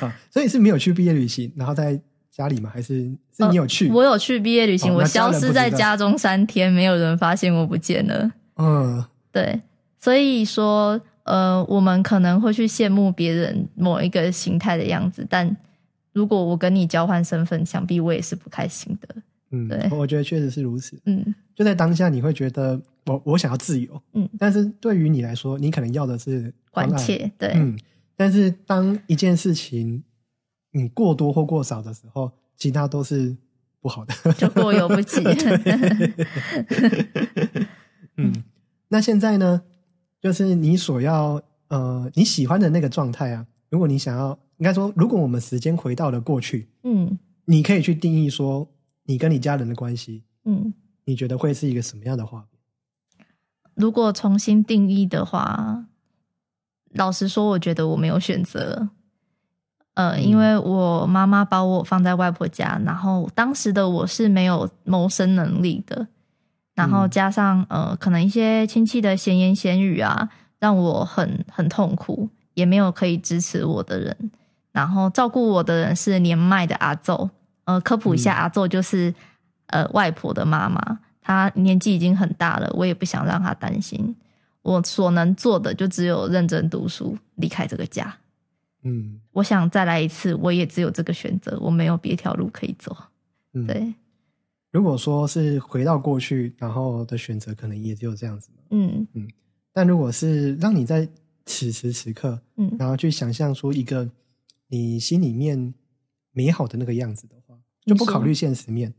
Speaker 2: 啊，所以是没有去毕业旅行，然后在家里吗？还是是你有去？
Speaker 3: 呃我有去毕业旅行，我消失在家中三天，没有人发现我不见了。
Speaker 2: 嗯，
Speaker 3: 对，所以说，呃，我们可能会去羡慕别人某一个形态的样子，但如果我跟你交换身份，想必我也是不开心的。
Speaker 2: 嗯，
Speaker 3: 对
Speaker 2: 我觉得确实是如此。
Speaker 3: 嗯
Speaker 2: 就在当下，你会觉得我我想要自由，
Speaker 3: 嗯，
Speaker 2: 但是对于你来说，你可能要的是
Speaker 3: 关切，对，
Speaker 2: 嗯，但是当一件事情你过多或过少的时候，其他都是不好的。
Speaker 3: 就过犹不及。
Speaker 2: 嗯，那现在呢，就是你所要呃你喜欢的那个状态啊。如果你想要，应该说，如果我们时间回到了过去，
Speaker 3: 嗯
Speaker 2: 你可以去定义说，你跟你家人的关系，
Speaker 3: 嗯，
Speaker 2: 你觉得会是一个什么样的画面？
Speaker 3: 如果重新定义的话，老实说，我觉得我没有选择。呃，
Speaker 2: 嗯
Speaker 3: 因为我妈妈把我放在外婆家，然后当时的我是没有谋生能力的，然后
Speaker 2: 嗯
Speaker 3: 加上呃，可能一些亲戚的闲言闲语啊，让我很很痛苦，也没有可以支持我的人。然后照顾我的人是年迈的阿昼，呃，科普一下，
Speaker 2: 嗯
Speaker 3: 阿昼就是呃外婆的妈妈，她年纪已经很大了，我也不想让她担心。我所能做的就只有认真读书，离开这个家。
Speaker 2: 嗯
Speaker 3: 我想再来一次，我也只有这个选择，我没有别条路可以走。
Speaker 2: 嗯，。
Speaker 3: 对，
Speaker 2: 如果说是回到过去，然后的选择可能也只有这样子嗯。
Speaker 3: 嗯
Speaker 2: 但如果是让你在此时此刻，
Speaker 3: 嗯
Speaker 2: 然后去想象出一个你心里面美好的那个样子的话，就不考虑现实面。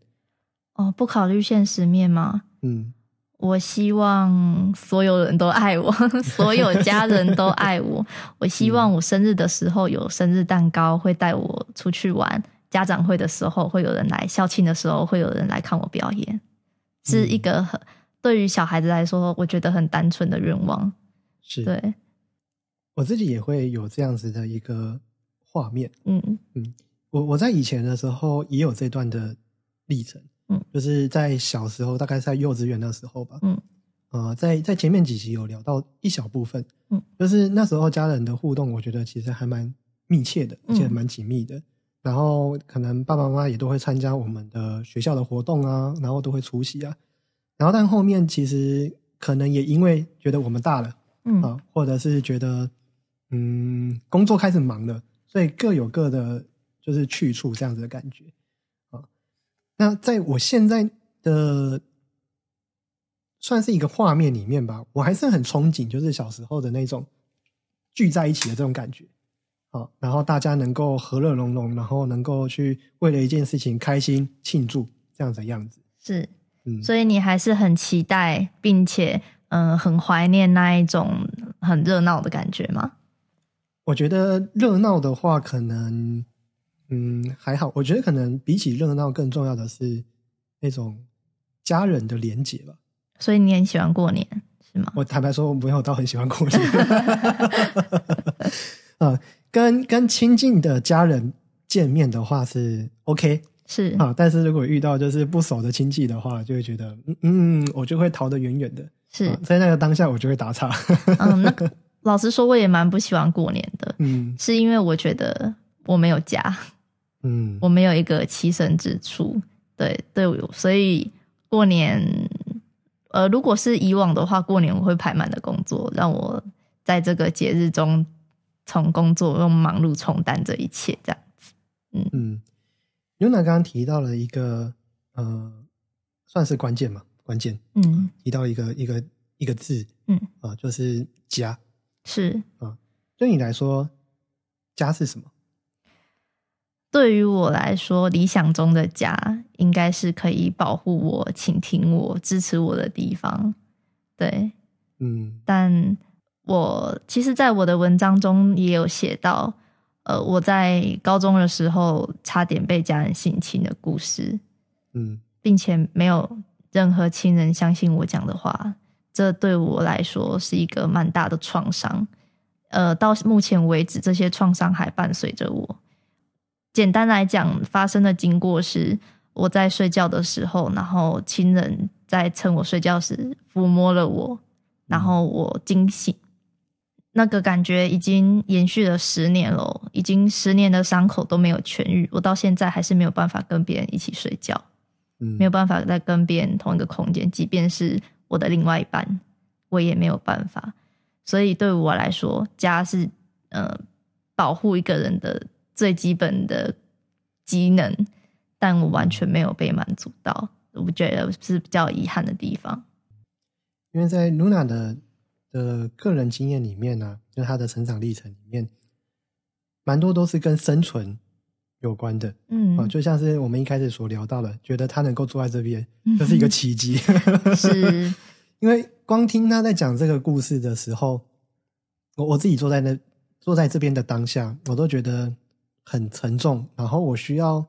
Speaker 3: 哦，不考虑现实面吗？
Speaker 2: 嗯
Speaker 3: 我希望所有人都爱我，[LAUGHS] 所有家人都爱我。我希望我生日的时候有生日蛋糕，会带我出去玩；家长会的时候会有人来，校庆的时候会有人来看我表演，是一个很对于小孩子来说，我觉得很单纯的愿望。
Speaker 2: 是。
Speaker 3: 对，
Speaker 2: 我自己也会有这样子的一个画面。
Speaker 3: 嗯嗯
Speaker 2: 我我在以前的时候也有这段的历程，
Speaker 3: 嗯，
Speaker 2: 就是在小时候，大概是在幼稚园的时候吧，
Speaker 3: 嗯，
Speaker 2: 呃，在在前面几集有聊到一小部分，
Speaker 3: 嗯，
Speaker 2: 就是那时候家人的互动，我觉得其实还蛮密切的，而且
Speaker 3: 嗯。
Speaker 2: 蛮紧密的。然后可能爸爸妈妈也都会参加我们的学校的活动啊，然后都会出席啊。然后但后面其实可能也因为觉得我们大了
Speaker 3: 嗯。
Speaker 2: 啊，或者是觉得嗯工作开始忙了，所以各有各的就是去处这样子的感觉啊。那在我现在的算是一个画面里面吧，我还是很憧憬，就是小时候的那种聚在一起的这种感觉。好，然后大家能够和乐融融，然后能够去为了一件事情开心庆祝这样子的样子。
Speaker 3: 是，
Speaker 2: 嗯，
Speaker 3: 所以你还是很期待，并且嗯、呃很怀念那一种很热闹的感觉吗？
Speaker 2: 我觉得热闹的话，可能嗯还好。我觉得可能比起热闹，更重要的是那种家人的连结吧。
Speaker 3: 所以你很喜欢过年是吗？
Speaker 2: 我坦白说，我没有到很喜欢过年。[LAUGHS] 啊，跟跟亲近的家人见面的话是 OK
Speaker 3: 是，
Speaker 2: 啊，但是如果遇到就是不熟的亲戚的话，就会觉得嗯嗯，我就会逃得远远的。
Speaker 3: 是
Speaker 2: 啊，在那个当下，我就会打岔。
Speaker 3: 嗯，那个老实说，我也蛮不喜欢过年的，
Speaker 2: 嗯
Speaker 3: 是因为我觉得我没有家，
Speaker 2: 嗯
Speaker 3: 我没有一个栖身之处。对对，所以过年，呃，如果是以往的话，过年我会排满的工作，让我在这个节日中从工作用忙碌冲淡这一切，这样子。
Speaker 2: 嗯嗯，尤娜刚刚提到了一个呃，算是关键嘛，关键，
Speaker 3: 嗯
Speaker 2: 提到一个一个一个字，
Speaker 3: 嗯
Speaker 2: 啊，就是家。
Speaker 3: 是啊
Speaker 2: 对你来说，家是什么？
Speaker 3: 对于我来说，理想中的家应该是可以保护我、倾听我、支持我的地方。对，
Speaker 2: 嗯
Speaker 3: 但我其实，在我的文章中也有写到，呃，我在高中的时候差点被家人性侵的故事，
Speaker 2: 嗯
Speaker 3: 并且没有任何亲人相信我讲的话，这对我来说是一个蛮大的创伤。呃，到目前为止，这些创伤还伴随着我。简单来讲，发生的经过是我在睡觉的时候，然后亲人在趁我睡觉时抚摸了我，然后我惊醒。那个感觉已经延续了十年了，已经十年的伤口都没有痊愈，我到现在还是没有办法跟别人一起睡觉。
Speaker 2: 嗯，
Speaker 3: 没有办法再跟别人同一个空间，即便是我的另外一半，我也没有办法。所以对我来说，家是呃保护一个人的最基本的机能，但我完全没有被满足到，我觉得是比较遗憾的地方。
Speaker 2: 因为在 Luna 的的个人经验里面呢、就是她的成长历程里面，蛮多都是跟生存有关的。
Speaker 3: 嗯，
Speaker 2: 啊，就像是我们一开始所聊到的，觉得他能够坐在这边，这是一个奇迹。
Speaker 3: 是，[LAUGHS]
Speaker 2: 因为光听他在讲这个故事的时候，我我自己坐在那坐在这边的当下，我都觉得很沉重，然后我需要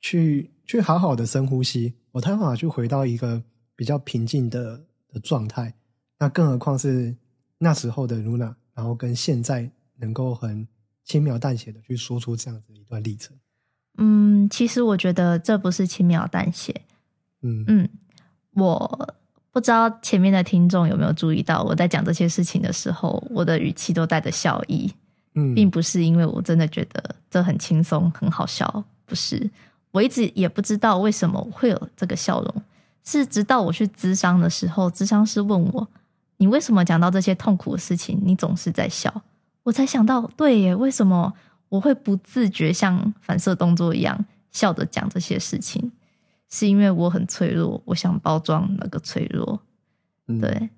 Speaker 2: 去去好好的深呼吸，我才有办法去回到一个比较平静的的状态。那更何况是那时候的 Luna，然后跟现在能够很轻描淡写的去说出这样子一段历程。
Speaker 3: 嗯，其实我觉得这不是轻描淡写，
Speaker 2: 嗯
Speaker 3: 嗯，我不知道前面的听众有没有注意到，我在讲这些事情的时候，我的语气都带着笑意，
Speaker 2: 嗯，
Speaker 3: 并不是因为我真的觉得这很轻松、很好笑，不是。我一直也不知道为什么会有这个笑容，是直到我去咨商的时候，咨商师问我：“你为什么讲到这些痛苦的事情，你总是在笑？”我才想到，对耶，为什么我会不自觉像反射动作一样笑着讲这些事情？是因为我很脆弱，我想包装那个脆弱。
Speaker 2: 嗯，
Speaker 3: 对，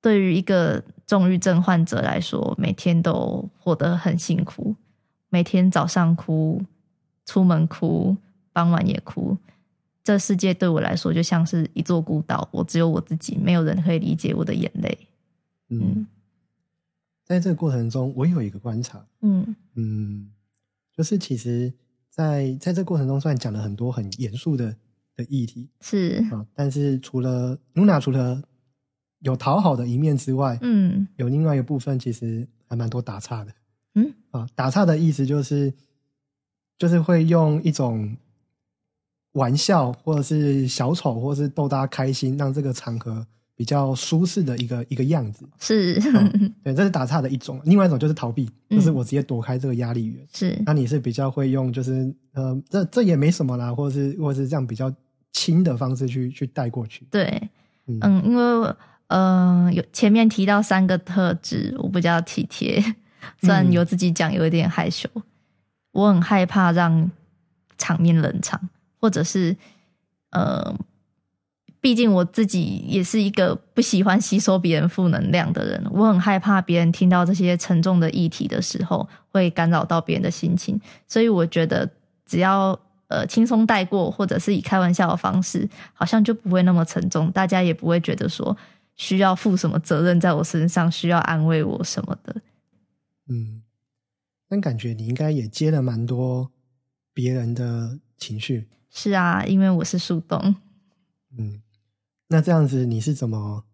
Speaker 3: 对于一个重郁症患者来说，每天都活得很辛苦，每天早上哭，出门哭，傍晚也哭。这世界对我来说就像是一座孤岛，我只有我自己，没有人可以理解我的眼泪。
Speaker 2: 嗯
Speaker 3: 嗯，
Speaker 2: 在这个过程中，我有一个观察，
Speaker 3: 嗯
Speaker 2: 嗯，就是其实在，在这个过程中，虽然讲了很多很严肃的的议题
Speaker 3: 是，
Speaker 2: 啊，但是除了 Luna 除了有讨好的一面之外，
Speaker 3: 嗯
Speaker 2: 有另外一个部分其实还蛮多打岔的
Speaker 3: 嗯
Speaker 2: 啊。打岔的意思就是，就是会用一种玩笑，或者是小丑，或者是逗大家开心，让这个场合比较舒适的一个一个样子。
Speaker 3: 是
Speaker 2: 对，这是打岔的一种。另外一种就是逃避，
Speaker 3: 嗯
Speaker 2: 就是我直接躲开这个压力源。
Speaker 3: 是，
Speaker 2: 那你是比较会用，就是呃，这这也没什么啦，或者是或者是这样比较轻的方式去去带过去。
Speaker 3: 对，
Speaker 2: 嗯
Speaker 3: 嗯，因为呃有前面提到三个特质，我比较体贴，虽然
Speaker 2: 嗯
Speaker 3: 有自己讲有一点害羞，我很害怕让场面冷场，或者是呃，毕竟我自己也是一个不喜欢吸收别人负能量的人，我很害怕别人听到这些沉重的议题的时候会干扰到别人的心情，所以我觉得只要。呃，轻松带过，或者是以开玩笑的方式，好像就不会那么沉重，大家也不会觉得说需要负什么责任在我身上，需要安慰我什么的。
Speaker 2: 嗯，但感觉你应该也接了蛮多别人的情绪。
Speaker 3: 是啊，因为我是树洞。
Speaker 2: 嗯，那这样子你是怎么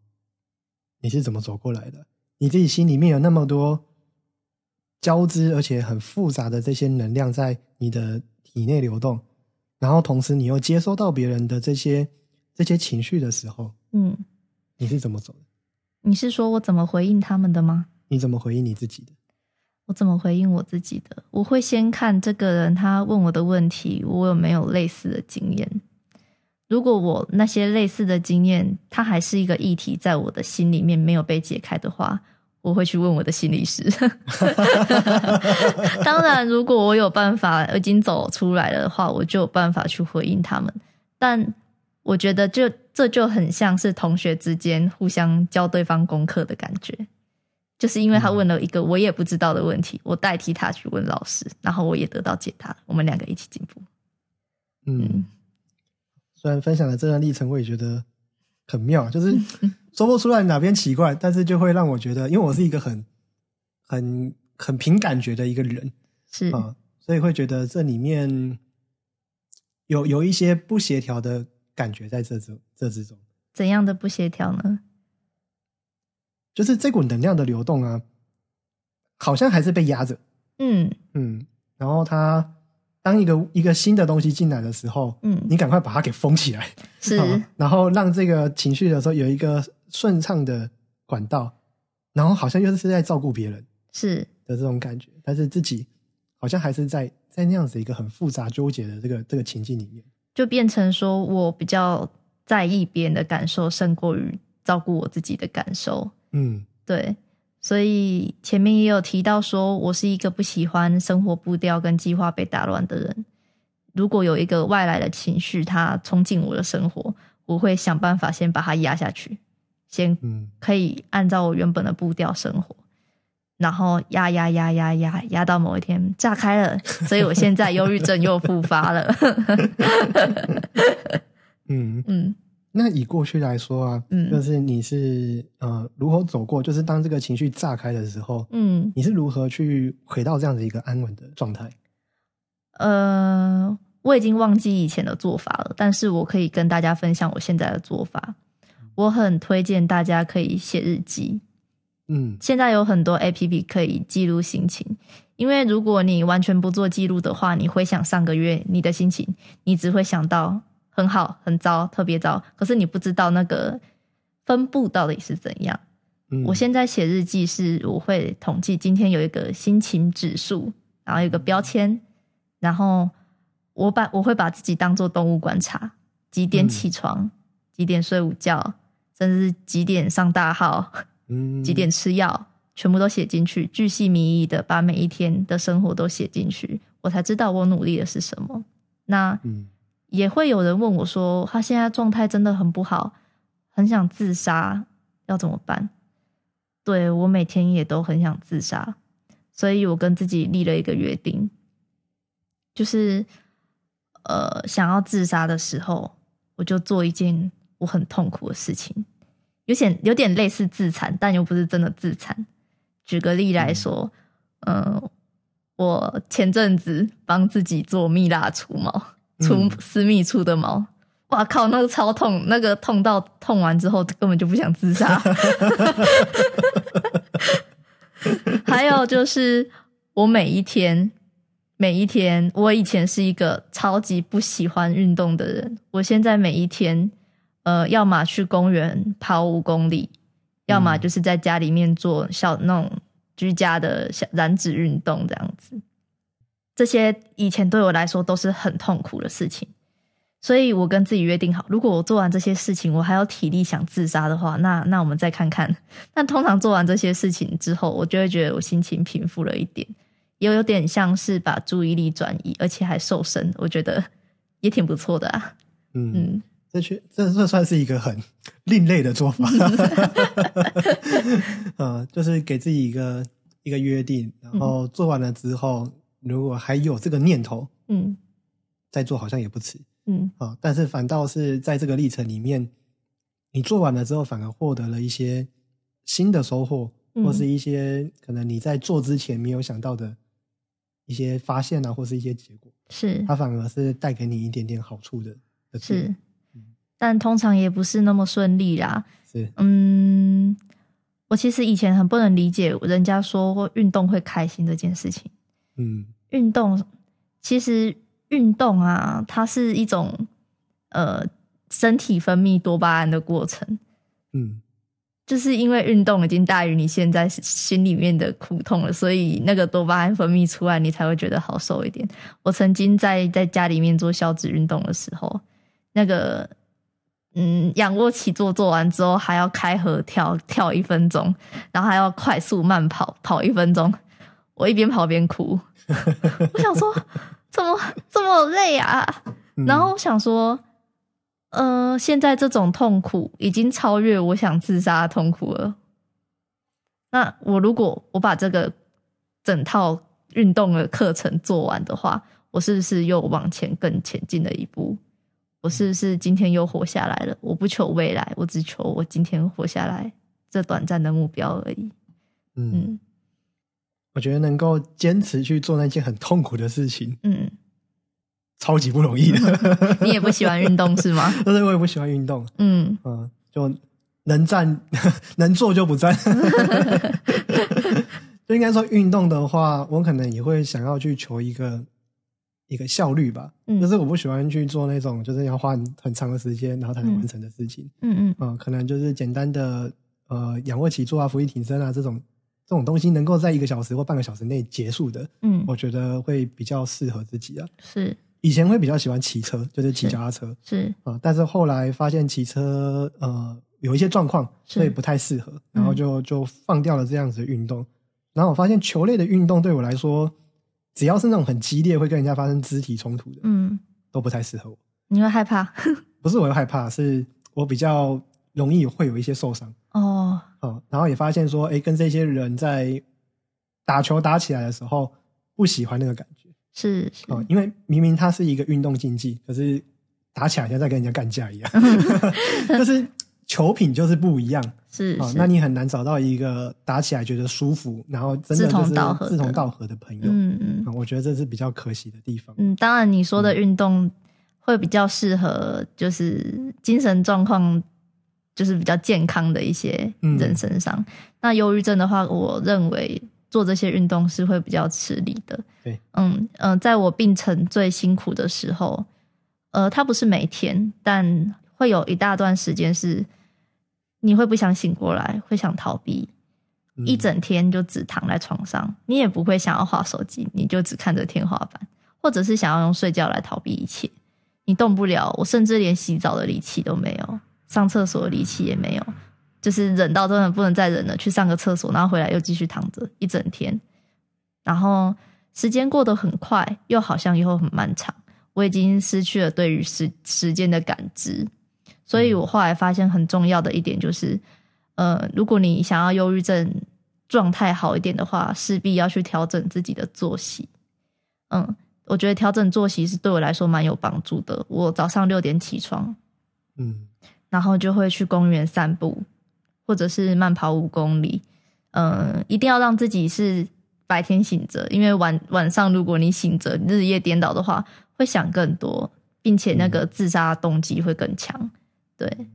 Speaker 2: 你是怎么走过来的？你自己心里面有那么多交织而且很复杂的这些能量在你的体内流动，然后同时你又接收到别人的这些这些情绪的时候，
Speaker 3: 嗯，
Speaker 2: 你是怎么走的？
Speaker 3: 你是说我怎么回应他们的吗？
Speaker 2: 你怎么回应你自己的？
Speaker 3: 我怎么回应我自己的？我会先看这个人他问我的问题，我有没有类似的经验。如果我那些类似的经验，它还是一个议题，在我的心里面没有被解开的话，我会去问我的心理师。[LAUGHS] 当然，如果我有办法已经走出来了的话，我就有办法去回应他们。但我觉得，就这就很像是同学之间互相教对方功课的感觉，就是因为他问了一个我也不知道的问题，我代替他去问老师，然后我也得到解答，我们两个一起进步。
Speaker 2: 嗯，虽然分享了这段历程，我也觉得很妙，就是 [LAUGHS] 说不出来哪边奇怪，但是就会让我觉得，因为我是一个很很很凭感觉的一个人
Speaker 3: 是。
Speaker 2: 啊，所以会觉得这里面有有一些不协调的感觉在这之这之中，
Speaker 3: 怎样的不协调呢？
Speaker 2: 就是这股能量的流动啊，好像还是被压着，
Speaker 3: 嗯。
Speaker 2: 嗯，然后它当一个一个新的东西进来的时候，
Speaker 3: 嗯，
Speaker 2: 你赶快把它给封起来，
Speaker 3: 是。[LAUGHS]
Speaker 2: 啊然后让这个情绪的时候有一个顺畅的管道，然后好像又是在照顾别人
Speaker 3: 是，
Speaker 2: 的这种感觉，但是自己好像还是在在那样子一个很复杂纠结的这个这个情境里面。
Speaker 3: 就变成说我比较在意别人的感受，胜过于照顾我自己的感受。
Speaker 2: 嗯
Speaker 3: 对，所以前面也有提到说，我是一个不喜欢生活步调跟计划被打乱的人。如果有一个外来的情绪，它冲进我的生活，我会想办法先把它压下去，先
Speaker 2: 嗯
Speaker 3: 可以按照我原本的步调生活，然后压压压压压压到某一天炸开了，[LAUGHS] 所以我现在忧郁症又复发了。[LAUGHS]
Speaker 2: 嗯，
Speaker 3: 嗯
Speaker 2: 那以过去来说啊，
Speaker 3: 嗯
Speaker 2: 就是你是呃如何走过，就是当这个情绪炸开的时候，
Speaker 3: 嗯，
Speaker 2: 你是如何去回到这样子一个安稳的状态？
Speaker 3: 呃，我已经忘记以前的做法了，但是我可以跟大家分享我现在的做法。我很推荐大家可以写日记，
Speaker 2: 嗯
Speaker 3: 现在有很多 A P P 可以记录心情。因为如果你完全不做记录的话，你回想上个月你的心情，你只会想到很好、很糟、特别糟，可是你不知道那个分布到底是怎样。
Speaker 2: 嗯，
Speaker 3: 我现在写日记是我会统计今天有一个心情指数，然后有一个标签，然后我把我会把自己当做动物观察，几点起床，几点睡午觉，甚至是几点上大号，
Speaker 2: 嗯
Speaker 3: 几点吃药，全部都写进去，巨细靡遗的把每一天的生活都写进去，我才知道我努力的是什么。那
Speaker 2: 嗯
Speaker 3: 也会有人问我说，他现在状态真的很不好，很想自杀，要怎么办？对我每天也都很想自杀，所以我跟自己立了一个约定，就是呃，想要自杀的时候，我就做一件我很痛苦的事情，有点有点类似自残，但又不是真的自残。举个例来说，嗯、我前阵子帮自己做蜜蜡除毛，除
Speaker 2: 嗯
Speaker 3: 私密处的毛。哇靠，那个超痛，那个痛到痛完之后根本就不想自杀。[LAUGHS] 还有就是，我每一天每一天，我以前是一个超级不喜欢运动的人，我现在每一天，呃，要么去公园跑五公里，要么就是在家里面做小那种居家的小燃脂运动这样子。这些以前对我来说都是很痛苦的事情，所以我跟自己约定好，如果我做完这些事情，我还有体力想自杀的话，那那我们再看看。[LAUGHS] 但通常做完这些事情之后，我就会觉得我心情平复了一点，也有点像是把注意力转移，而且还瘦身，我觉得也挺不错的啊。
Speaker 2: 嗯，
Speaker 3: 嗯，
Speaker 2: 这确这这算是一个很另类的做法，[LAUGHS] 呃，就是给自己一个一个约定，然后做完了之后，如果还有这个念头
Speaker 3: 嗯。
Speaker 2: 再做，好像也不迟
Speaker 3: 嗯。
Speaker 2: 啊。但是反倒是在这个历程里面，你做完了之后，反而获得了一些新的收获，
Speaker 3: 嗯。
Speaker 2: 或是一些可能你在做之前没有想到的一些发现啊，或是一些结果，
Speaker 3: 是。
Speaker 2: 它反而是带给你一点点好处的。
Speaker 3: 是，但通常也不是那么顺利啦。
Speaker 2: 是，
Speaker 3: 嗯，我其实以前很不能理解人家说运动会开心这件事情。
Speaker 2: 嗯
Speaker 3: 运动其实运动啊，它是一种呃身体分泌多巴胺的过程，
Speaker 2: 嗯
Speaker 3: 就是因为运动已经大于你现在心里面的苦痛了，所以那个多巴胺分泌出来，你才会觉得好受一点。我曾经在在家里面做消脂运动的时候，那个嗯，仰卧起坐做完之后还要开合跳跳一分钟，然后还要快速慢跑跑一分钟。我一边跑边哭，[LAUGHS] 我想说怎么这么累啊？然后我想说，呃，现在这种痛苦已经超越我想自杀的痛苦了。那我如果我把这个整套运动的课程做完的话，我是不是又往前更前进了一步？我是不是今天又活下来了？我不求未来，我只求我今天活下来这短暂的目标而已。
Speaker 2: 嗯，我觉得能够坚持去做那件很痛苦的事情，
Speaker 3: 嗯，[LAUGHS]
Speaker 2: 超级不容易的。[LAUGHS]
Speaker 3: 你也不喜欢运动是吗？[LAUGHS]
Speaker 2: 但是我也不喜欢运动。
Speaker 3: 嗯
Speaker 2: 嗯，就能站能坐就不站。就应该说运动的话，我可能也会想要去求一个。一个效率吧，就是我不喜欢去做那种就是要花很很长的时间然后才能完成的事情。
Speaker 3: 嗯
Speaker 2: 嗯，啊，可能就是简单的呃仰卧起坐啊、俯卧撑啊这种这种东西，能够在一个小时或半个小时内结束的，
Speaker 3: 嗯，
Speaker 2: 我觉得会比较适合自己啊。
Speaker 3: 是，
Speaker 2: 以前会比较喜欢骑车，就是骑脚踏车，
Speaker 3: 是
Speaker 2: 啊，但是后来发现骑车呃有一些状况，所以不太适合，然后就就放掉了这样子的运动。然后我发现球类的运动对我来说。只要是那种很激烈，会跟人家发生肢体冲突的，
Speaker 3: 嗯，
Speaker 2: 都不太适合我。
Speaker 3: 你会害怕？[LAUGHS]
Speaker 2: 不是我会害怕，是我比较容易会有一些受伤。
Speaker 3: 哦，
Speaker 2: 哦，然后也发现说，哎，跟这些人在打球打起来的时候，不喜欢那个感觉。
Speaker 3: 是
Speaker 2: 哦，因为明明它是一个运动竞技，可是打起来像在跟人家干架一样，[LAUGHS] [LAUGHS] 就是。球品就是不一样，
Speaker 3: 是啊，
Speaker 2: 那你很难找到一个打起来觉得舒服，然后真的就是志同道合的朋友。
Speaker 3: 嗯嗯，
Speaker 2: 我觉得这是比较可惜的地方。
Speaker 3: 嗯，当然你说的运动会比较适合，就是精神状况就是比较健康的一些人身上。那忧郁症的话，我认为做这些运动是会比较吃力的。
Speaker 2: 对，
Speaker 3: 嗯嗯，在我病程最辛苦的时候，呃，它不是每天，但会有一大段时间是。你会不想醒过来，会想逃避，一整天就只躺在床上。你也不会想要划手机，你就只看着天花板，或者是想要用睡觉来逃避一切。你动不了，我甚至连洗澡的力气都没有，上厕所的力气也没有，就是忍到真的不能再忍了，去上个厕所，然后回来又继续躺着一整天。然后时间过得很快，又好像又很漫长。我已经失去了对于时时间的感知。所以我后来发现很重要的一点就是，呃，如果你想要忧郁症状态好一点的话，势必要去调整自己的作息。嗯，我觉得调整作息是对我来说蛮有帮助的。我早上六点起床，
Speaker 2: 嗯，
Speaker 3: 然后就会去公园散步，或者是慢跑五公里。嗯，一定要让自己是白天醒着，因为晚晚上如果你醒着日夜颠倒的话，会想更多，并且那个自杀动机会更强。对，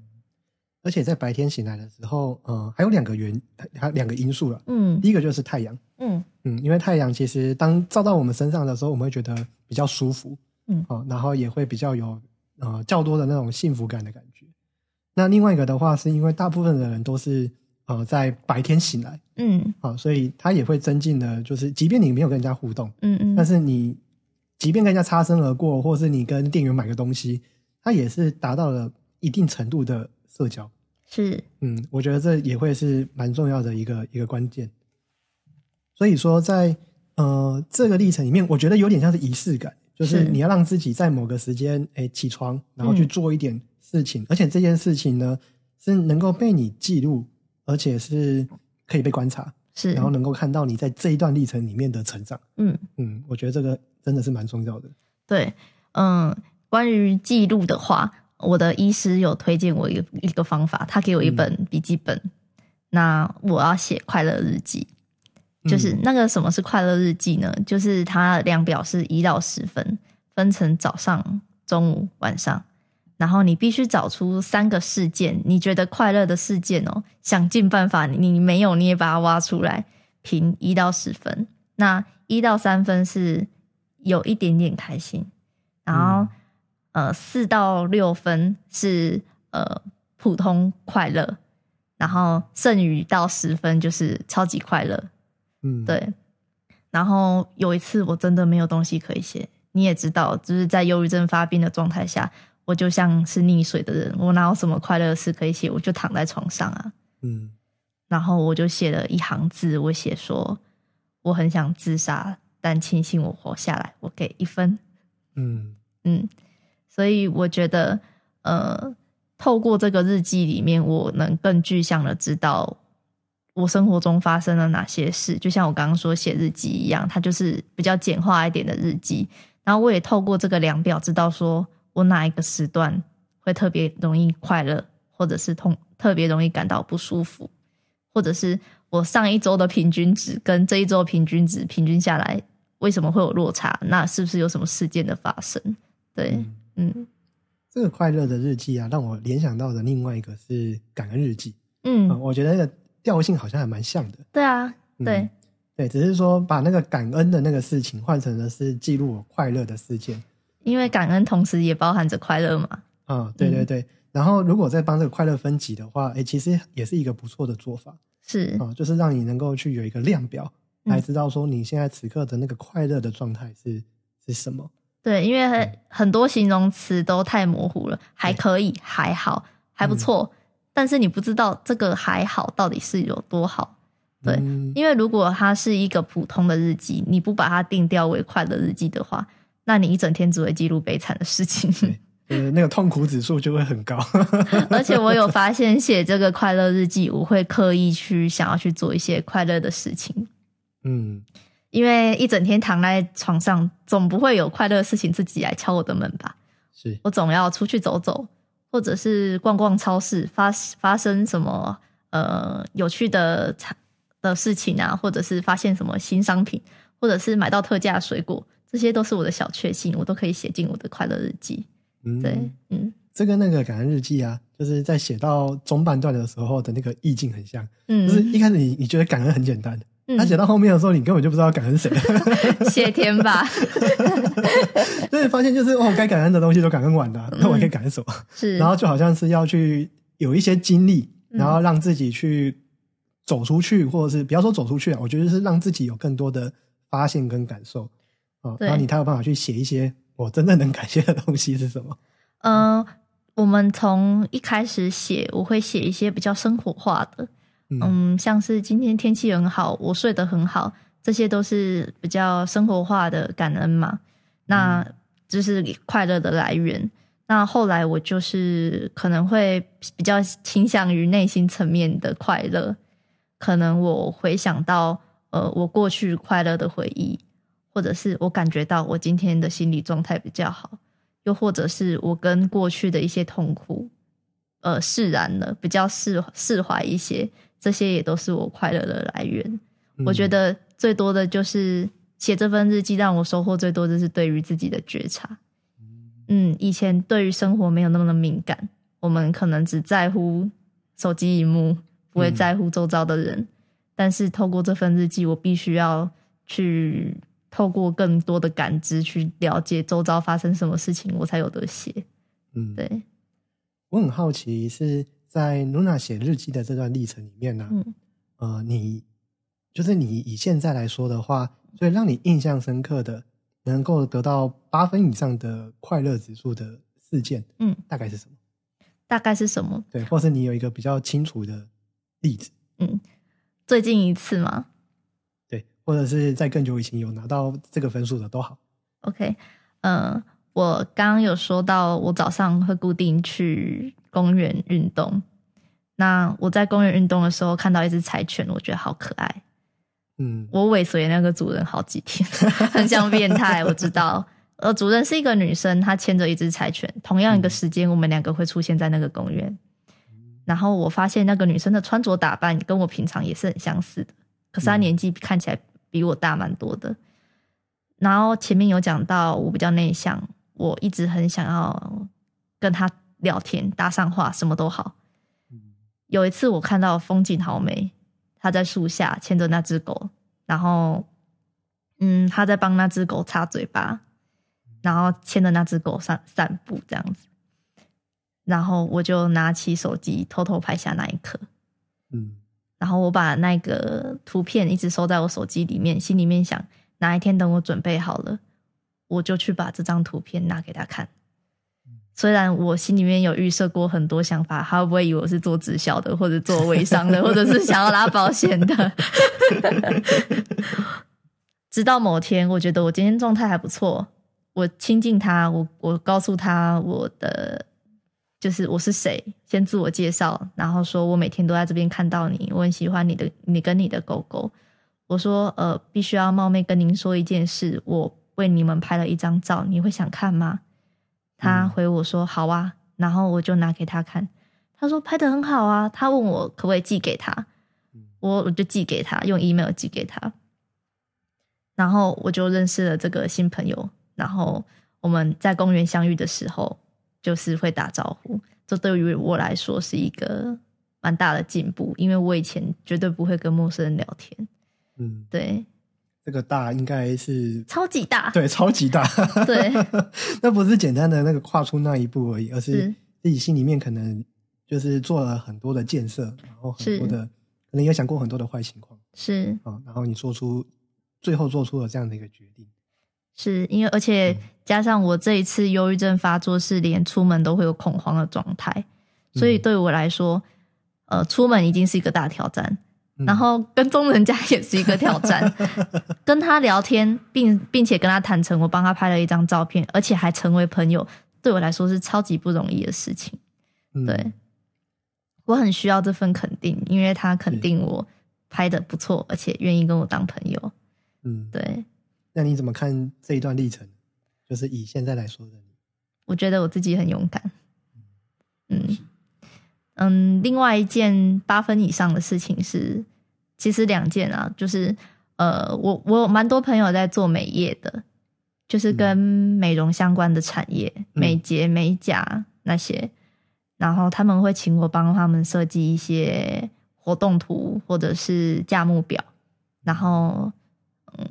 Speaker 2: 而且在白天醒来的时候，呃，还有两个原，还有两个因素了。
Speaker 3: 嗯，
Speaker 2: 第一个就是太阳。
Speaker 3: 嗯
Speaker 2: 嗯，因为太阳其实当照到我们身上的时候，我们会觉得比较舒服。
Speaker 3: 嗯，
Speaker 2: 哦，然后也会比较有呃较多的那种幸福感的感觉。那另外一个的话，是因为大部分的人都是呃在白天醒来。
Speaker 3: 嗯，
Speaker 2: 啊，所以他也会增进的，就是即便你没有跟人家互动，
Speaker 3: 嗯嗯，
Speaker 2: 但是你即便跟人家擦身而过，或是你跟店员买个东西，他也是达到了。一定程度的社交
Speaker 3: 是，
Speaker 2: 嗯，我觉得这也会是蛮重要的一个一个关键。所以说，在呃这个历程里面，我觉得有点像是仪式感，就是你要让自己在某个时间哎起床，然后去做一点事情，而且这件事情呢是能够被你记录，而且是可以被观察，
Speaker 3: 是，
Speaker 2: 然后能够看到你在这一段历程里面的成长。
Speaker 3: 嗯
Speaker 2: 嗯，我觉得这个真的是蛮重要的。
Speaker 3: 对，嗯，关于记录的话。我的医师有推荐我一个一个方法，他给我一本笔记本，那我要写快乐日记。就是那个什么是快乐日记呢？就是它量表是一到十分，分成早上、中午、晚上，然后你必须找出三个事件，你觉得快乐的事件哦，想尽办法，你没有你也把它挖出来，评一到十分。那一到三分是有一点点开心，然后。呃，四到六分是呃普通快乐，然后剩余到十分就是超级快乐。
Speaker 2: 嗯，
Speaker 3: 对。然后有一次我真的没有东西可以写，你也知道，就是在忧郁症发病的状态下，我就像是溺水的人，我哪有什么快乐的事可以写？我就躺在床上啊，
Speaker 2: 嗯
Speaker 3: 然后我就写了一行字，我写说我很想自杀，但庆幸我活下来，我给一分。
Speaker 2: 嗯
Speaker 3: 嗯，所以我觉得，呃，透过这个日记里面，我能更具象的知道我生活中发生了哪些事。就像我刚刚说写日记一样，它就是比较简化一点的日记。然后我也透过这个量表，知道说我哪一个时段会特别容易快乐，或者是痛特别容易感到不舒服，或者是我上一周的平均值跟这一周平均值平均下来，为什么会有落差？那是不是有什么事件的发生？对，
Speaker 2: 嗯这个快乐的日记啊，让我联想到的另外一个是感恩日记。
Speaker 3: 嗯，
Speaker 2: 嗯，我觉得那个调性好像还蛮像的。
Speaker 3: 对啊，
Speaker 2: 嗯
Speaker 3: 对，
Speaker 2: 对，只是说把那个感恩的那个事情换成的是记录我快乐的事件。
Speaker 3: 因为感恩同时也包含着快乐嘛。
Speaker 2: 啊、对对
Speaker 3: 嗯
Speaker 2: 对。然后如果再帮这个快乐分级的话，哎，其实也是一个不错的做法
Speaker 3: 是，
Speaker 2: 啊、就是让你能够去有一个量表，
Speaker 3: 嗯
Speaker 2: 来知道说你现在此刻的那个快乐的状态是是什么。
Speaker 3: 对，因为
Speaker 2: 嗯
Speaker 3: 很很多形容词都太模糊了，还可以，还好，还不错，
Speaker 2: 嗯
Speaker 3: 但是你不知道这个还好到底是有多好。对
Speaker 2: 嗯
Speaker 3: 因为如果它是一个普通的日记，你不把它定调为快乐日记的话，那你一整天只会记录悲惨的事情。
Speaker 2: 呃，那个痛苦指数就会很高。[LAUGHS]
Speaker 3: 而且我有发现，写这个快乐日记，我会刻意去想要去做一些快乐的事情。
Speaker 2: 嗯，
Speaker 3: 因为一整天躺在床上，总不会有快乐的事情自己来敲我的门吧？
Speaker 2: 是，
Speaker 3: 我总要出去走走，或者是逛逛超市，发发生什么呃有趣的产的事情啊，或者是发现什么新商品，或者是买到特价水果，这些都是我的小确幸，我都可以写进我的快乐日记。
Speaker 2: 嗯，
Speaker 3: 对，嗯
Speaker 2: 这跟那个感恩日记啊，就是在写到中半段的时候的那个意境很像。
Speaker 3: 嗯，
Speaker 2: 就是一开始你你觉得感恩很简单，
Speaker 3: 嗯。
Speaker 2: 他写到后面的时候，你根本就不知道感恩谁，[LAUGHS]
Speaker 3: 谢天吧，[LAUGHS]
Speaker 2: 所以发现就是哦，该感恩的东西都感恩完了，那我还可以感恩什么？
Speaker 3: 是，
Speaker 2: 然后就好像是要去有一些经历，
Speaker 3: 嗯。
Speaker 2: 然后让自己去走出去，或者是不要说走出去啊，我觉得是让自己有更多的发现跟感受。然后你才有办法去写一些我真正能感谢 [LAUGHS] 的东西是什么。
Speaker 3: 嗯、我们从一开始写，我会写一些比较生活化的，
Speaker 2: 嗯
Speaker 3: 嗯，像是今天天气很好，我睡得很好，这些都是比较生活化的感恩嘛。那就是快乐的来源。那后来我就是可能会比较倾向于内心层面的快乐，可能我回想到呃我过去快乐的回忆，或者是我感觉到我今天的心理状态比较好，又或者是我跟过去的一些痛苦呃释然了，比较释释怀一些，这些也都是我快乐的来源。我觉
Speaker 2: 得
Speaker 3: 得最多的就是写这份日记，让我收获最多的是对于自己的觉察。嗯，以前对于生活没有那么的敏感，我们可能只在乎手机荧幕，不会
Speaker 2: 嗯
Speaker 3: 在乎周遭的人。但是透过这份日记，我必须要去透过更多的感知去了解周遭发生什么事情，我才有得写。
Speaker 2: 嗯，
Speaker 3: 对，
Speaker 2: 我很好奇是在 Luna 写日记的这段历程里面呢、
Speaker 3: 嗯
Speaker 2: 呃，你就是你以现在来说的话，所以让你印象深刻的，能够得到八分以上的快乐指数的事件，
Speaker 3: 嗯，
Speaker 2: 大概是什么？
Speaker 3: 大概是什么？
Speaker 2: 对，或是你有一个比较清楚的例子，嗯
Speaker 3: 最近一次吗？
Speaker 2: 对，或者是在更久以前有拿到这个分数的都好。
Speaker 3: OK，嗯、我刚刚有说到，我早上会固定去公园运动。那我在公园运动的时候看到一只柴犬，我觉得好可爱。
Speaker 2: 嗯
Speaker 3: 我尾随那个主人好几天，很像变态。我知道，呃，主人是一个女生，她牵着一只柴犬。同样一个时间，我们两个会出现在那个公园。然后我发现那个女生的穿着打扮跟我平常也是很相似的，可是她
Speaker 2: 嗯
Speaker 3: 年纪看起来比我大蛮多的。然后前面有讲到我比较内向，我一直很想要跟他聊天、搭上话，什么都好。有一次我看到风景好美，他在树下牵着那只狗，然后，嗯，他在帮那只狗擦嘴巴，然后牵着那只狗散散步这样子，然后我就拿起手机偷偷拍下那一刻，
Speaker 2: 嗯。
Speaker 3: 然后我把那个图片一直收在我手机里面，心里面想，哪一天等我准备好了，我就去把这张图片拿给他看。虽然我心里面有预设过很多想法，他会不会以为我是做直销的，或者做微商的，或者是想要拉保险的？[LAUGHS] 直到某天，我觉得我今天状态还不错，我亲近他，我我告诉他我的就是我是谁，先自我介绍，然后说我每天都在这边看到你，我很喜欢你的，你跟你的狗狗。我说呃，必须要冒昧跟您说一件事，我为你们拍了一张照，你会想看吗？他回我说好啊，然后我就拿给他看，他说拍的很好啊，他问我可不可以寄给他，我我就寄给他，用 email 寄给他，然后我就认识了这个新朋友，然后我们在公园相遇的时候，就是会打招呼，这对于我来说是一个蛮大的进步，因为我以前绝对不会跟陌生人聊天，
Speaker 2: 嗯，
Speaker 3: 对，
Speaker 2: 这个大应该是
Speaker 3: 超级大，
Speaker 2: 对超级大，
Speaker 3: 对，[LAUGHS]
Speaker 2: 那不是简单的那个跨出那一步而已，而是
Speaker 3: 是
Speaker 2: 自己心里面可能就是做了很多的建设，然后很多的可能也想过很多的坏情况
Speaker 3: 是。
Speaker 2: 啊，然后你做出最后做出了这样的一个决定，
Speaker 3: 是因为，而且加上我这一次忧郁症发作是连出门都会有恐慌的状态，所以对我来说，呃，出门已经是一个大挑战，
Speaker 2: 嗯
Speaker 3: 然后跟踪人家 [LAUGHS] 也是一个挑战。[LAUGHS] 跟他聊天，并并且跟他坦诚，我帮他拍了一张照片，而且还成为朋友，对我来说是超级不容易的事情。
Speaker 2: 嗯
Speaker 3: 对，我很需要这份肯定，因为他肯定我拍的不错，而且愿意跟我当朋友。
Speaker 2: 嗯，
Speaker 3: 对，
Speaker 2: 那你怎么看这一段历程？就是以现在来说的你，
Speaker 3: 我觉得我自己很勇敢。嗯嗯，嗯另外一件八分以上的事情是，其实两件啊，就是呃，我我有蛮多朋友在做美业的，就是跟美容相关的产业，美睫、美甲那些，然后他们会请我帮他们设计一些活动图或者是价目表，然后嗯，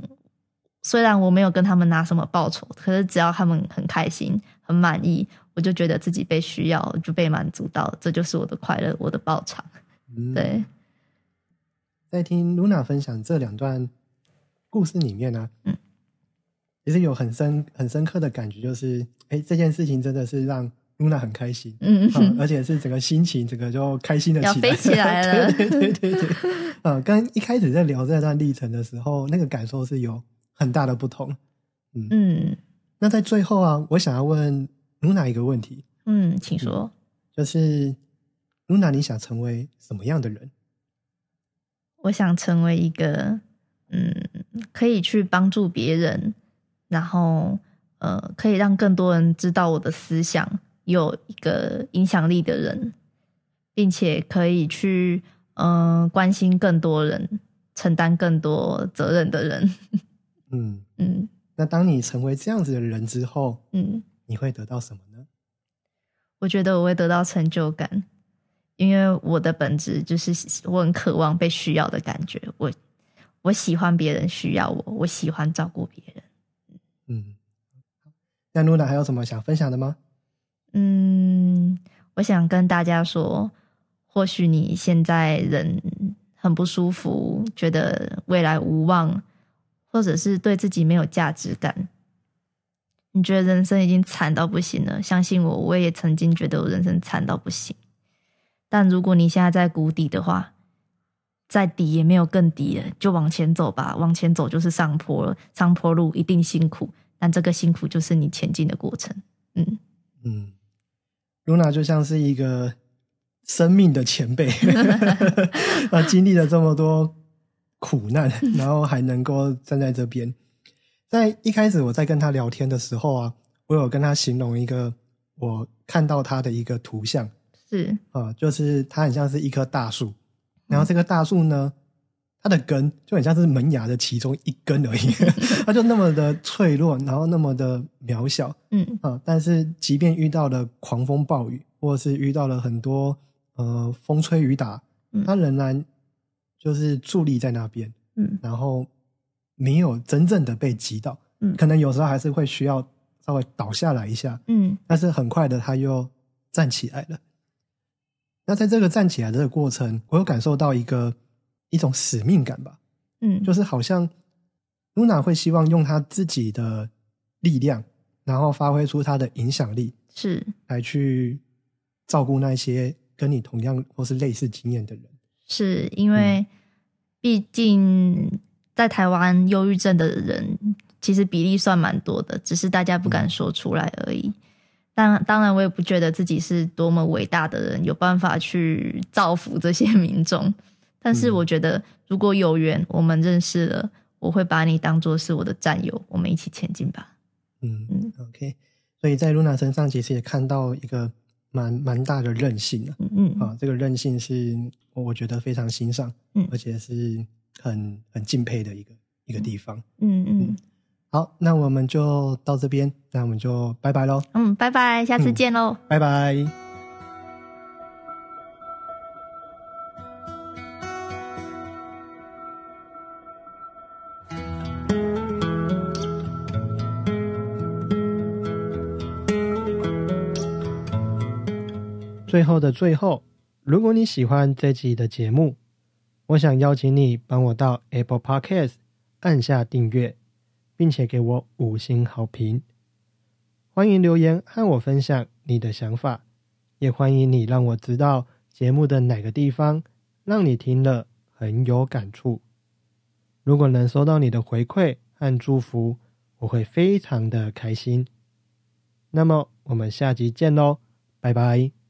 Speaker 3: 虽然我没有跟他们拿什么报酬，可是只要他们很开心、很满意，我就觉得自己被需要，就被满足到，这就是我的快乐，我的报偿。
Speaker 2: 嗯，
Speaker 3: 对，
Speaker 2: 在听 Luna 分享这两段故事里面呢、
Speaker 3: 嗯，
Speaker 2: 其实有很深很深刻的感觉，就是哎，这件事情真的是让 Luna 很开心，
Speaker 3: 嗯，
Speaker 2: 嗯，而且是整个心情整个就开心的起
Speaker 3: 飞起来了 [LAUGHS]
Speaker 2: 对对对对对，啊，跟一开始在聊这段历程的时候，那个感受是有很大的不同。
Speaker 3: 嗯
Speaker 2: 那在最后啊，我想要问 Luna 一个问题，
Speaker 3: 嗯，请说。
Speaker 2: 就是 Luna，你想成为什么样的人？
Speaker 3: 我想成为一个嗯，可以去帮助别人，然后呃，可以让更多人知道我的思想，有一个影响力的人，并且可以去嗯、呃关心更多人，承担更多责任的人。[LAUGHS]
Speaker 2: 嗯，
Speaker 3: 嗯
Speaker 2: 那当你成为这样子的人之后，
Speaker 3: 嗯，
Speaker 2: 你会得到什么呢？
Speaker 3: 我觉得我会得到成就感，因为我的本质就是我很渴望被需要的感觉。我我喜欢别人需要我，我喜欢照顾别人。
Speaker 2: 嗯，那 Luna 还有什么想分享的吗？
Speaker 3: 嗯，我想跟大家说，或许你现在人很不舒服，觉得未来无望，或者是对自己没有价值感，你觉得人生已经惨到不行了。相信我，我也曾经觉得我人生惨到不行。但如果你现在在谷底的话，再底也没有更底了，就往前走吧。往前走就是上坡了，上坡路一定辛苦，但这个辛苦就是你前进的过程。嗯。
Speaker 2: 嗯，Luna 就像是一个生命的前辈，[LAUGHS] 啊，经历了这么多苦难，然后还能够站在这边。在一开始我在跟他聊天的时候啊，我有跟他形容一个我看到他的一个图像。
Speaker 3: 是，
Speaker 2: 啊，就是他很像是一棵大树，然后这棵大树呢，它的根就很像是门牙的其中一根而已，[LAUGHS] 它就那么的脆弱，然后那么的渺小，
Speaker 3: 嗯。
Speaker 2: 啊，但是即便遇到了狂风暴雨，或者是遇到了很多呃风吹雨打，
Speaker 3: 嗯。
Speaker 2: 它仍然就是伫立在那边，
Speaker 3: 嗯。
Speaker 2: 然后没有真正的被击倒，
Speaker 3: 嗯。
Speaker 2: 可能有时候还是会需要稍微倒下来一下，
Speaker 3: 嗯。
Speaker 2: 但是很快的他又站起来了。那在这个站起来的这个过程，我有感受到一个一种使命感吧，
Speaker 3: 嗯，
Speaker 2: 就是好像 Luna 会希望用他自己的力量，然后发挥出他的影响力，
Speaker 3: 是。
Speaker 2: 来去照顾那些跟你同样或是类似经验的人。
Speaker 3: 是因为毕竟在台湾忧郁症的人其实比例算蛮多的，只是大家不敢说出来而已。当当然，我也不觉得自己是多么伟大的人，有办法去造福这些民众。但是，我觉得如果有缘，我们认识了，我会把你当做是我的战友，我们一起前进吧。
Speaker 2: 嗯嗯，OK。所以在露娜身上，其实也看到一个蛮蛮大的韧性啊。
Speaker 3: 嗯嗯
Speaker 2: 啊，这个韧性是我觉得非常欣赏，
Speaker 3: 嗯
Speaker 2: 而且是很很敬佩的一个一个地方。
Speaker 3: 嗯嗯
Speaker 2: 好，那我们就到这边，那我们就拜拜喽，
Speaker 3: 嗯，拜拜，下次
Speaker 2: 嗯
Speaker 3: 见喽。
Speaker 2: 拜拜。
Speaker 1: 最后的最后，如果你喜欢这集的节目，我想邀请你帮我到 Apple Podcast 按下订阅，并且给我五星好评。欢迎留言和我分享你的想法，也欢迎你让我知道节目的哪个地方让你听了很有感触。如果能收到你的回馈和祝福，我会非常的开心。那么我们下集见喽，拜拜。